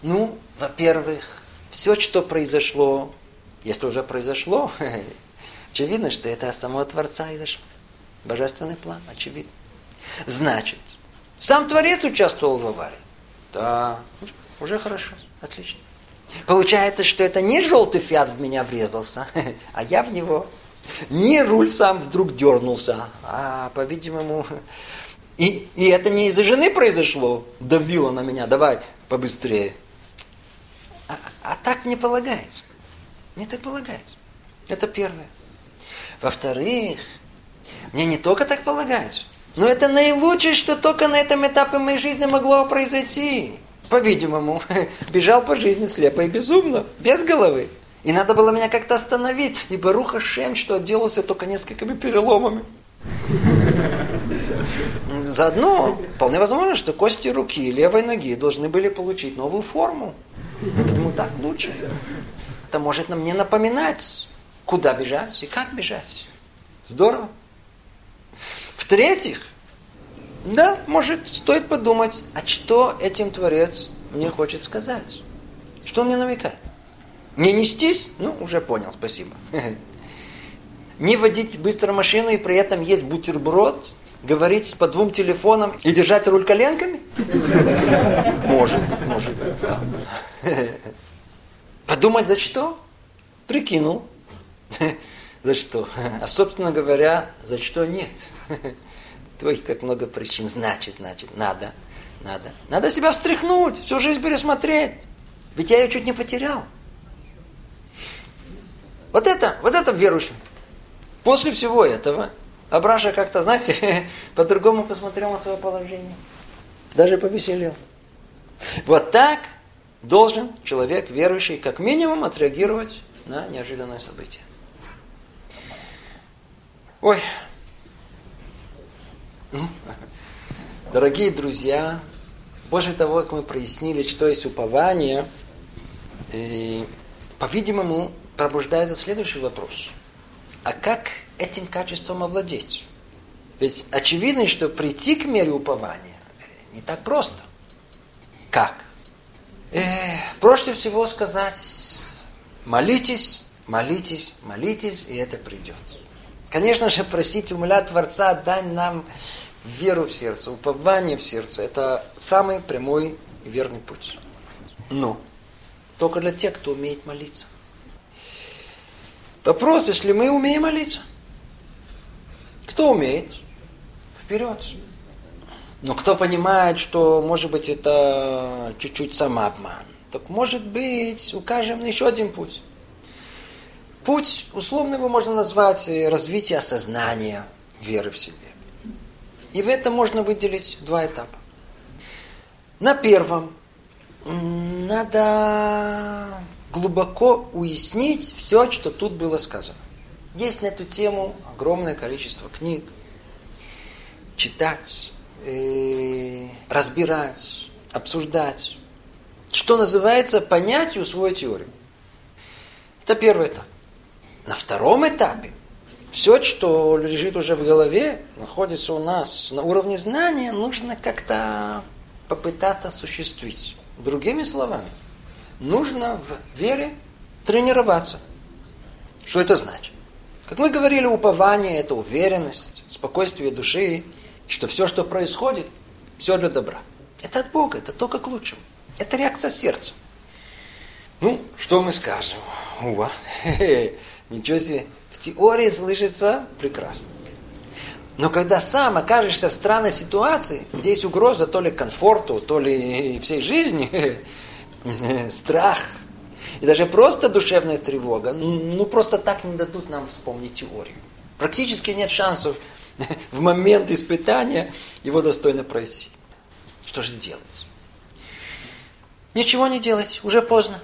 Ну, во-первых, все, что произошло, если уже произошло, (laughs) очевидно, что это от самого Творца изошло. Божественный план, очевидно. Значит, сам Творец участвовал в аварии. Да, уже хорошо, отлично. Получается, что это не желтый фиат в меня врезался, (laughs) а я в него. Не руль сам вдруг дернулся, а, по-видимому, (laughs) и, и это не из-за жены произошло, давила на меня, давай побыстрее. А, так не полагается. Не так полагается. Это первое. Во-вторых, мне не только так полагается, но это наилучшее, что только на этом этапе моей жизни могло произойти. По-видимому, (laughs) бежал по жизни слепо и безумно, без головы. И надо было меня как-то остановить. И Баруха Шем, что отделался только несколькими переломами. Заодно вполне возможно, что кости руки и левой ноги должны были получить новую форму. Ему так лучше. Это может нам не напоминать, куда бежать и как бежать. Здорово. В-третьих, да, может, стоит подумать, а что этим Творец мне хочет сказать? Что он мне намекает? Не нестись? Ну, уже понял, спасибо. (laughs) Не водить быстро машину и при этом есть бутерброд, говорить по двум телефонам и держать руль коленками? Может, может. Подумать за что? Прикинул. За что? А, собственно говоря, за что нет. Твой как много причин. Значит, значит, надо, надо. Надо себя встряхнуть, всю жизнь пересмотреть. Ведь я ее чуть не потерял. Вот это, вот это верующий. После всего этого Абраша как-то, знаете, (laughs) по-другому посмотрел на свое положение. Даже повеселел. Вот так должен человек, верующий, как минимум отреагировать на неожиданное событие. Ой. Ну, (laughs) дорогие друзья, после того, как мы прояснили, что есть упование, и, по-видимому, пробуждается следующий вопрос. А как этим качеством овладеть? Ведь очевидно, что прийти к мере упования не так просто. Как? Э, проще всего сказать, молитесь, молитесь, молитесь, и это придет. Конечно же, просить у Творца, дай нам веру в сердце, упование в сердце. Это самый прямой и верный путь. Но только для тех, кто умеет молиться. Вопрос, если мы умеем молиться. Кто умеет? Вперед. Но кто понимает, что, может быть, это чуть-чуть самообман, так может быть, укажем на еще один путь. Путь, условно его можно назвать э, развитие осознания веры в себе. И в этом можно выделить два этапа. На первом надо глубоко уяснить все, что тут было сказано. Есть на эту тему огромное количество книг. Читать, э, разбирать, обсуждать. Что называется понять и усвоить теорию. Это первый этап. На втором этапе все, что лежит уже в голове, находится у нас на уровне знания, нужно как-то попытаться осуществить. Другими словами, нужно в вере тренироваться. Что это значит? Как мы говорили, упование – это уверенность, спокойствие души, что все, что происходит, все для добра. Это от Бога, это только к лучшему. Это реакция сердца. Ну, что мы скажем? Уа, (laughs) ничего себе. В теории слышится прекрасно. Но когда сам окажешься в странной ситуации, где есть угроза то ли комфорту, то ли всей жизни, (laughs) (laughs) страх, и даже просто душевная тревога, ну просто так не дадут нам вспомнить теорию. Практически нет шансов (laughs) в момент испытания его достойно пройти. Что же делать? Ничего не делать, уже поздно.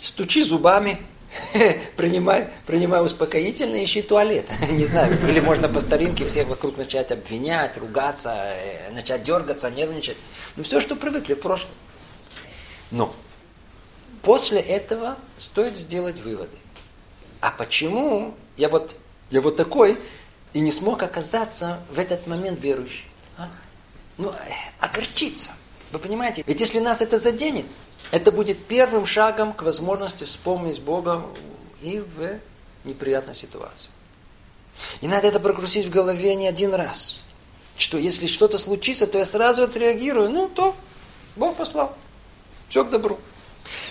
Стучи зубами, (laughs) принимай, принимай успокоительное, ищи туалет. Не знаю, или можно по старинке всех вокруг начать обвинять, ругаться, э, начать дергаться, нервничать. Ну, все, что привыкли в прошлом. Но после этого стоит сделать выводы. А почему я вот, я вот такой, и не смог оказаться в этот момент верующим. А? Ну, огорчиться. Вы понимаете? Ведь если нас это заденет, это будет первым шагом к возможности вспомнить Бога и в неприятной ситуации. И надо это прокрутить в голове не один раз. Что если что-то случится, то я сразу отреагирую. Ну, то Бог послал. Все к добру.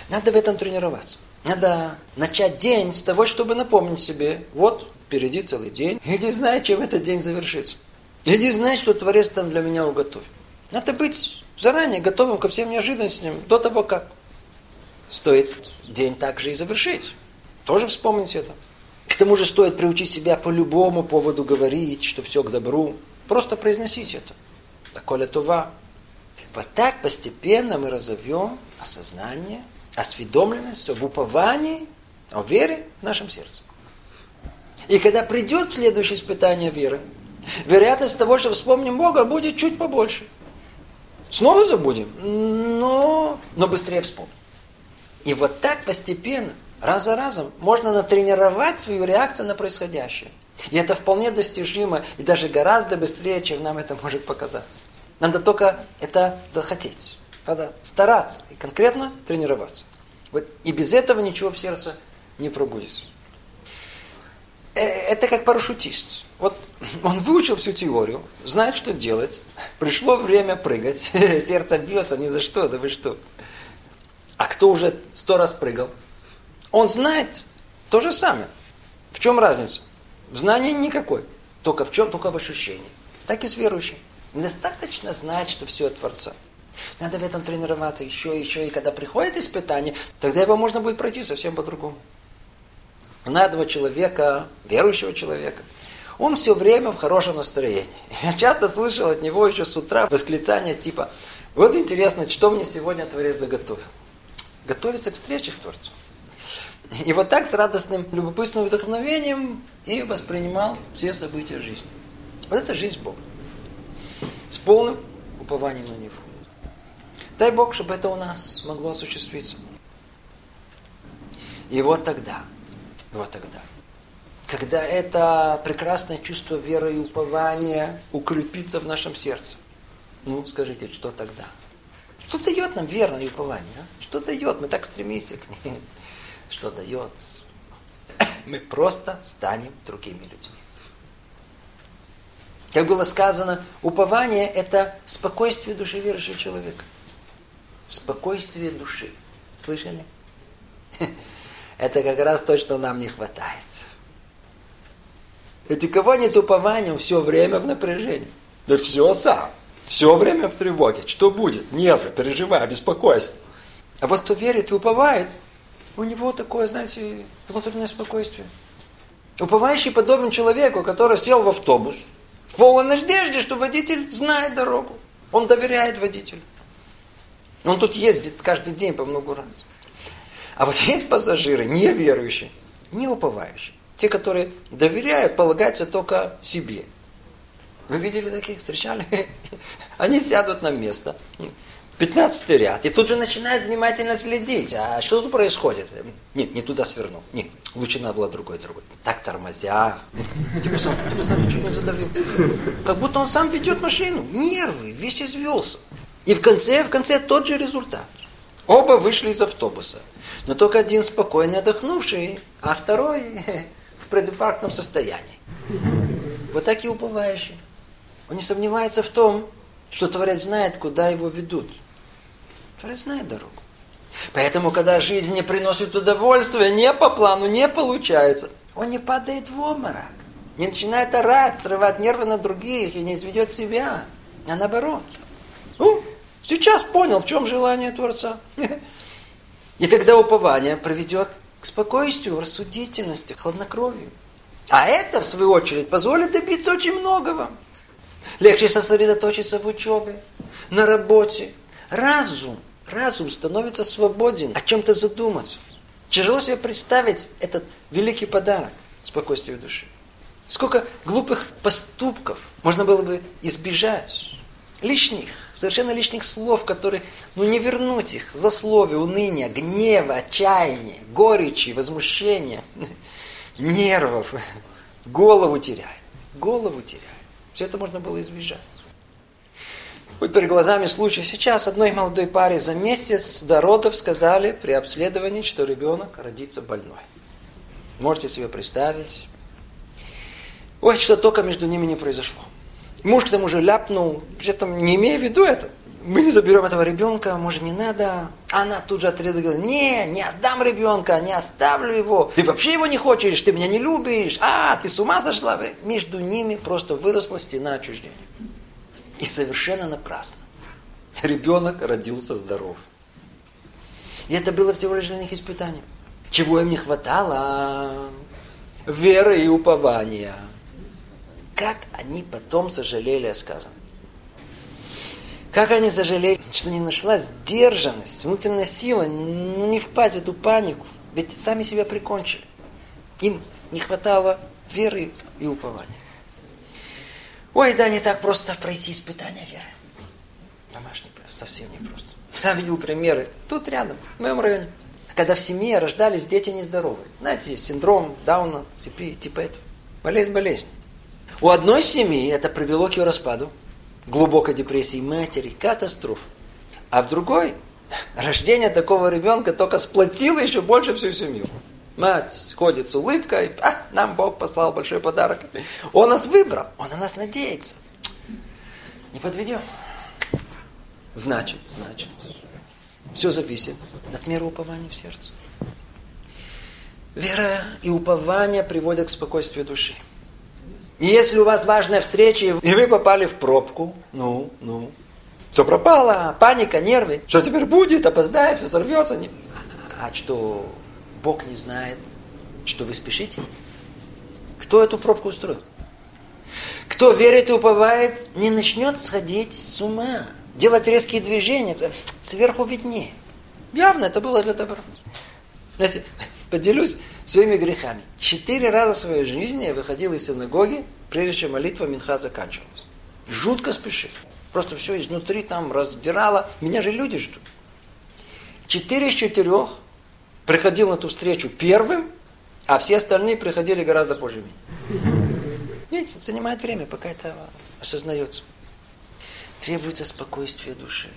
Надо в этом тренироваться. Надо начать день с того, чтобы напомнить себе, вот впереди целый день. Я не знаю, чем этот день завершится. Я не знаю, что Творец там для меня уготовил. Надо быть заранее готовым ко всем неожиданностям до того, как стоит день также и завершить. Тоже вспомните это. К тому же стоит приучить себя по любому поводу говорить, что все к добру. Просто произносить это. Такое това. Вот так постепенно мы разовьем осознание, осведомленность об уповании, о вере в нашем сердце. И когда придет следующее испытание веры, вероятность того, что вспомним Бога, будет чуть побольше. Снова забудем, но, но быстрее вспомним. И вот так постепенно, раз за разом, можно натренировать свою реакцию на происходящее. И это вполне достижимо, и даже гораздо быстрее, чем нам это может показаться. Надо только это захотеть. Надо стараться и конкретно тренироваться. Вот, и без этого ничего в сердце не пробудется. Э, это как парашютист. Вот (laughs) он выучил всю теорию, знает, что делать. Пришло время прыгать. (laughs) Сердце бьется ни за что, да вы что. А кто уже сто раз прыгал? Он знает то же самое. В чем разница? В знании никакой. Только в чем? Только в ощущении. Так и с верующим. Достаточно знать, что все от Творца. Надо в этом тренироваться еще еще. И когда приходит испытание, тогда его можно будет пройти совсем по-другому на этого человека, верующего человека, он все время в хорошем настроении. (laughs) Я часто слышал от него еще с утра восклицания типа, вот интересно, что мне сегодня Творец заготовил. готовиться к встрече с Творцом. И вот так с радостным, любопытным вдохновением и воспринимал все события жизни. Вот это жизнь Бога. С полным упованием на Него. Дай Бог, чтобы это у нас могло осуществиться. И вот тогда, вот тогда, когда это прекрасное чувство веры и упования укрепится в нашем сердце, ну, скажите, что тогда? Что дает нам верное упование? А? Что дает? Мы так стремимся к ней. Что дает? Мы просто станем другими людьми. Как было сказано, упование – это спокойствие души верующего человека. Спокойствие души. Слышали? Это как раз то, что нам не хватает. Ведь у кого нет упования, все время в напряжении. Да все сам. Все время в тревоге. Что будет? Нервы, переживай, беспокойство. А вот кто верит и уповает, у него такое, знаете, внутреннее спокойствие. Уповающий подобен человеку, который сел в автобус, в полной надежде, что водитель знает дорогу. Он доверяет водителю. Он тут ездит каждый день по много раз. А вот (laughs) есть пассажиры, неверующие, не уповающие. Те, которые доверяют, полагаются только себе. Вы видели таких, встречали? (laughs) Они сядут на место, 15 ряд, и тут же начинают внимательно следить. А что тут происходит? Нет, не туда свернул. Нет, лучше надо было другой, другой. Так тормозя. Ты посмотри, ты посмотри, чуть не задавил. Как будто он сам ведет машину. Нервы, весь извелся. И в конце, в конце тот же результат. Оба вышли из автобуса. Но только один спокойно отдохнувший, а второй (laughs) в прединфарктном состоянии. Вот так и уповающий. Он не сомневается в том, что Творец знает, куда его ведут. Творец знает дорогу. Поэтому, когда жизнь не приносит удовольствия, не по плану, не получается, он не падает в обморок. Не начинает орать, срывать нервы на других и не изведет себя. А наоборот. Ну, сейчас понял, в чем желание Творца. (laughs) И тогда упование приведет к спокойствию, рассудительности, хладнокровию. А это, в свою очередь, позволит добиться очень многого. Легче сосредоточиться в учебе, на работе. Разум, разум становится свободен, о чем-то задуматься. Тяжело себе представить этот великий подарок спокойствию души. Сколько глупых поступков можно было бы избежать. Лишних, совершенно лишних слов, которые, ну не вернуть их, злословия, уныния, гнева, отчаяния, горечи, возмущения, (laughs) нервов, голову теряет, голову теряет. Все это можно было избежать. Вот перед глазами случай сейчас одной молодой паре за месяц до родов сказали при обследовании, что ребенок родится больной. Можете себе представить. Ой, что только между ними не произошло. Муж к тому же ляпнул, при этом не имея в виду это. Мы не заберем этого ребенка, может не надо. Она тут же отреагировала, не, не отдам ребенка, не оставлю его. Ты вообще его не хочешь, ты меня не любишь. А, ты с ума сошла? Между ними просто выросла стена отчуждения. И совершенно напрасно. Ребенок родился здоров. И это было всего лишь для них испытание. Чего им не хватало? Веры и упования. Как они потом сожалели о сказанном. Как они сожалели, что не нашла сдержанность, внутренняя сила, ну не впасть в эту панику. Ведь сами себя прикончили. Им не хватало веры и упования. Ой, да, не так просто пройти испытание веры. Домашний совсем не просто. Сам видел примеры. Тут рядом, в моем районе. Когда в семье рождались дети нездоровые. Знаете, синдром Дауна, ЦП, типа этого. Болезнь, болезнь. У одной семьи это привело к ее распаду, глубокой депрессии матери, катастроф. А в другой (laughs) рождение такого ребенка только сплотило еще больше всю семью. Мать ходит с улыбкой, а, нам Бог послал большой подарок. Он нас выбрал, он на нас надеется. Не подведем. Значит, значит, все зависит от меры упования в сердце. Вера и упование приводят к спокойствию души. И если у вас важная встреча, и вы попали в пробку, ну, ну, все пропало, паника, нервы. Что теперь будет? Опоздаем, все сорвется. Не... А, что, Бог не знает, что вы спешите? Кто эту пробку устроил? Кто верит и уповает, не начнет сходить с ума, делать резкие движения, сверху виднее. Явно это было для добра. Знаете, поделюсь своими грехами. Четыре раза в своей жизни я выходил из синагоги, прежде чем молитва Минха заканчивалась. Жутко спешил. Просто все изнутри там раздирало. Меня же люди ждут. Четыре из четырех приходил на ту встречу первым, а все остальные приходили гораздо позже меня. Видите, занимает время, пока это осознается. Требуется спокойствие души.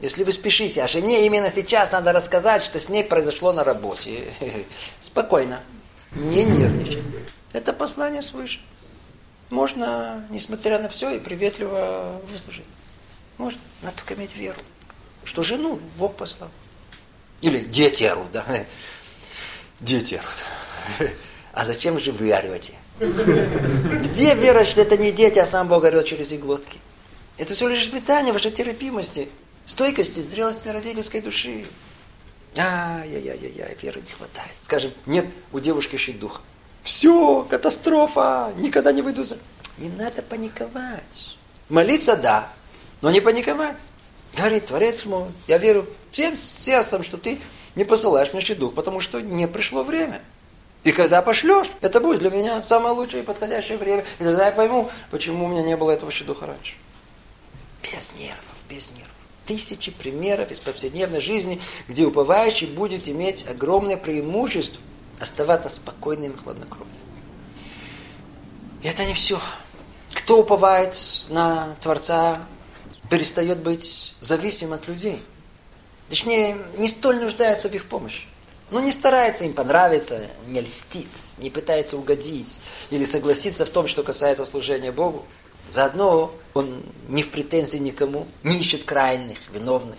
Если вы спешите, а жене именно сейчас надо рассказать, что с ней произошло на работе. (laughs) Спокойно, не нервничать. Это послание свыше. Можно, несмотря на все, и приветливо выслушать. Можно, надо только иметь веру, что жену Бог послал. Или дети орут, да. Дети орут. А зачем же вы орете? Где вера, что это не дети, а сам Бог орет через иглотки? Это все лишь испытание вашей терпимости, стойкости, зрелости родительской души. Ай-яй-яй-яй, веры не хватает. Скажем, нет у девушки духа. Все, катастрофа, никогда не выйду за... Не надо паниковать. Молиться, да, но не паниковать. Говорит, Творец мой, я верю всем сердцем, что ты не посылаешь мне дух, потому что не пришло время. И когда пошлешь, это будет для меня самое лучшее и подходящее время. И тогда я пойму, почему у меня не было этого духа раньше. Без нервов, без нервов. Тысячи примеров из повседневной жизни, где уповающий будет иметь огромное преимущество оставаться спокойным и хладнокровным. И это не все. Кто уповает на Творца, перестает быть зависим от людей. Точнее, не столь нуждается в их помощи. Но не старается им понравиться, не льстит, не пытается угодить или согласиться в том, что касается служения Богу. Заодно он не в претензии никому, не ищет крайних, виновных.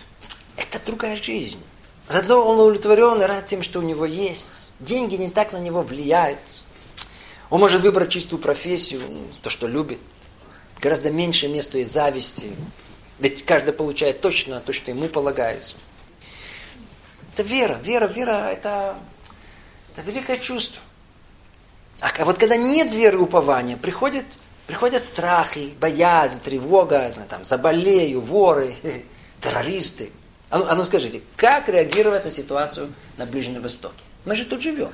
Это другая жизнь. Заодно он удовлетворен и рад тем, что у него есть. Деньги не так на него влияют. Он может выбрать чистую профессию, то, что любит. Гораздо меньше места и зависти. Ведь каждый получает точно то, что ему полагается. Это вера, вера, вера, это, это великое чувство. А вот когда нет веры упования, приходит, приходят страхи, боязнь, тревога, там, заболею, воры, (laughs) террористы. А ну, а ну скажите, как реагировать на ситуацию на Ближнем Востоке? Мы же тут живем.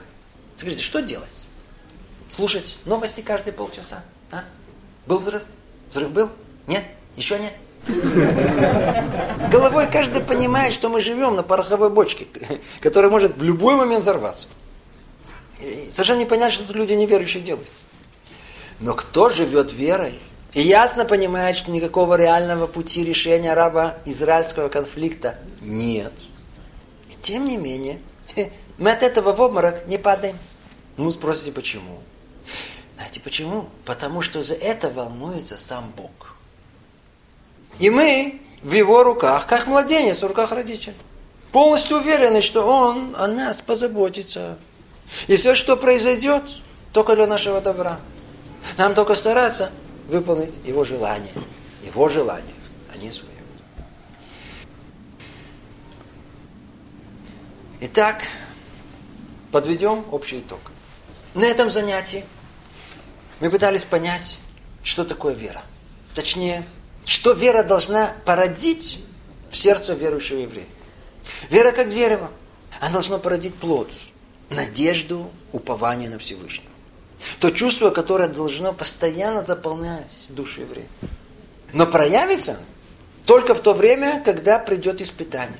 Скажите, что делать? Слушать новости каждые полчаса? А? Был взрыв? Взрыв был? Нет? Еще нет? (laughs) Головой каждый понимает, что мы живем на пороховой бочке, (laughs) которая может в любой момент взорваться. И совершенно не понятно, что тут люди неверующие делают. Но кто живет верой и ясно понимает, что никакого реального пути решения арабо-израильского конфликта нет. И тем не менее, (laughs) мы от этого в обморок не падаем. Ну, спросите, почему? Знаете, почему? Потому что за это волнуется сам Бог. И мы в его руках, как младенец в руках родителей. Полностью уверены, что он о нас позаботится. И все, что произойдет, только для нашего добра. Нам только стараться выполнить его желание. Его желание, а не свое. Итак, подведем общий итог. На этом занятии мы пытались понять, что такое вера. Точнее, что вера должна породить в сердце верующего еврея. Вера как дерево. Она должна породить плод. Надежду, упование на Всевышнего. То чувство, которое должно постоянно заполнять душу еврея. Но проявится только в то время, когда придет испытание.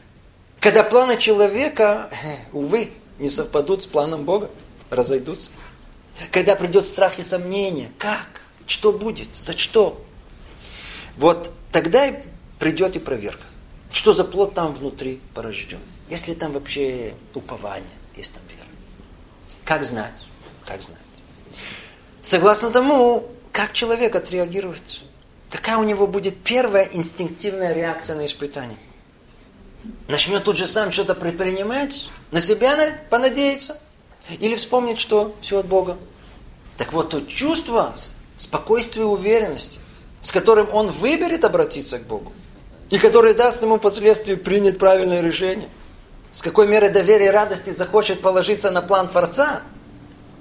Когда планы человека, увы, не совпадут с планом Бога, разойдутся. Когда придет страх и сомнение, как, что будет, за что, вот тогда и придет и проверка. Что за плод там внутри порожден? Если там вообще упование, есть там вера. Как знать? Как знать? Согласно тому, как человек отреагирует. Какая у него будет первая инстинктивная реакция на испытание? Начнет тут же сам что-то предпринимать? На себя понадеяться? Или вспомнит, что все от Бога? Так вот, то чувство спокойствия и уверенности, с которым он выберет обратиться к Богу, и который даст ему впоследствии принять правильное решение, с какой мерой доверия и радости захочет положиться на план Творца,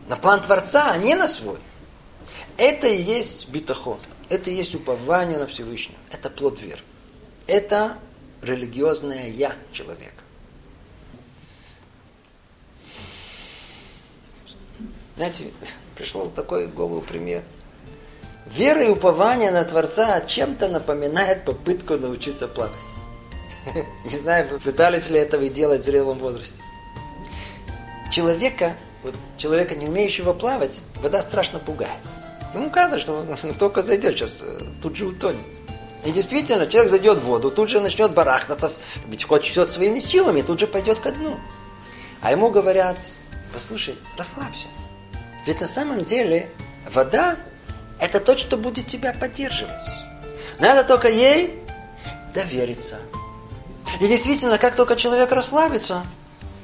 на план Творца, а не на свой. Это и есть битахон, это и есть упование на Всевышнего, это плод веры. Это религиозное «я» человека. Знаете, (laughs) пришел такой в голову пример. Вера и упование на Творца чем-то напоминает попытку научиться плакать. (laughs) Не знаю, пытались ли этого и делать в зрелом возрасте. Человека вот человека, не умеющего плавать, вода страшно пугает. Ему кажется, что он (laughs) только зайдет сейчас, э, тут же утонет. И действительно, человек зайдет в воду, тут же начнет барахтаться, ведь хочет все своими силами, тут же пойдет ко дну. А ему говорят, послушай, расслабься. Ведь на самом деле вода – это то, что будет тебя поддерживать. Надо только ей довериться. И действительно, как только человек расслабится,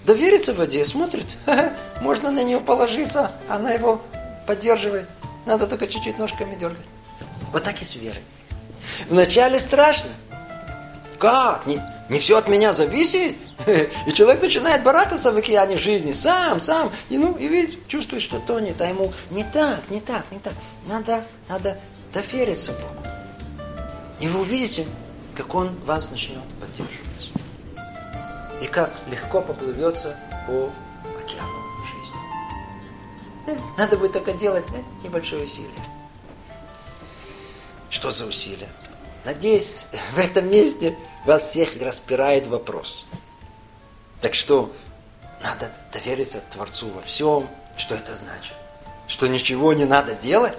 доверится воде, смотрит, можно на нее положиться, она его поддерживает. Надо только чуть-чуть ножками дергать. Вот так и с верой. Вначале страшно. Как? Не, не все от меня зависит? (laughs) И человек начинает барахтаться в океане жизни, сам, сам. И ну, и видит, чувствует, что тонет, а ему не так, не так, не так. Надо, надо довериться Богу. И вы увидите, как Он вас начнет поддерживать. И как легко поплывется по океану жизни. Э, надо будет только делать э, небольшое усилие. Что за усилие? Надеюсь, (laughs) в этом месте вас всех распирает вопрос. Так что, надо довериться Творцу во всем. Что это значит? Что ничего не надо делать?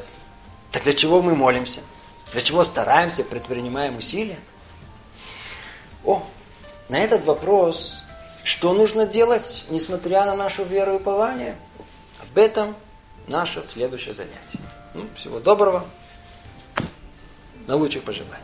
Так для чего мы молимся? Для чего стараемся, предпринимаем усилия? О, на этот вопрос, что нужно делать, несмотря на нашу веру и упование, об этом наше следующее занятие. Ну, всего доброго. На лучших пожеланий.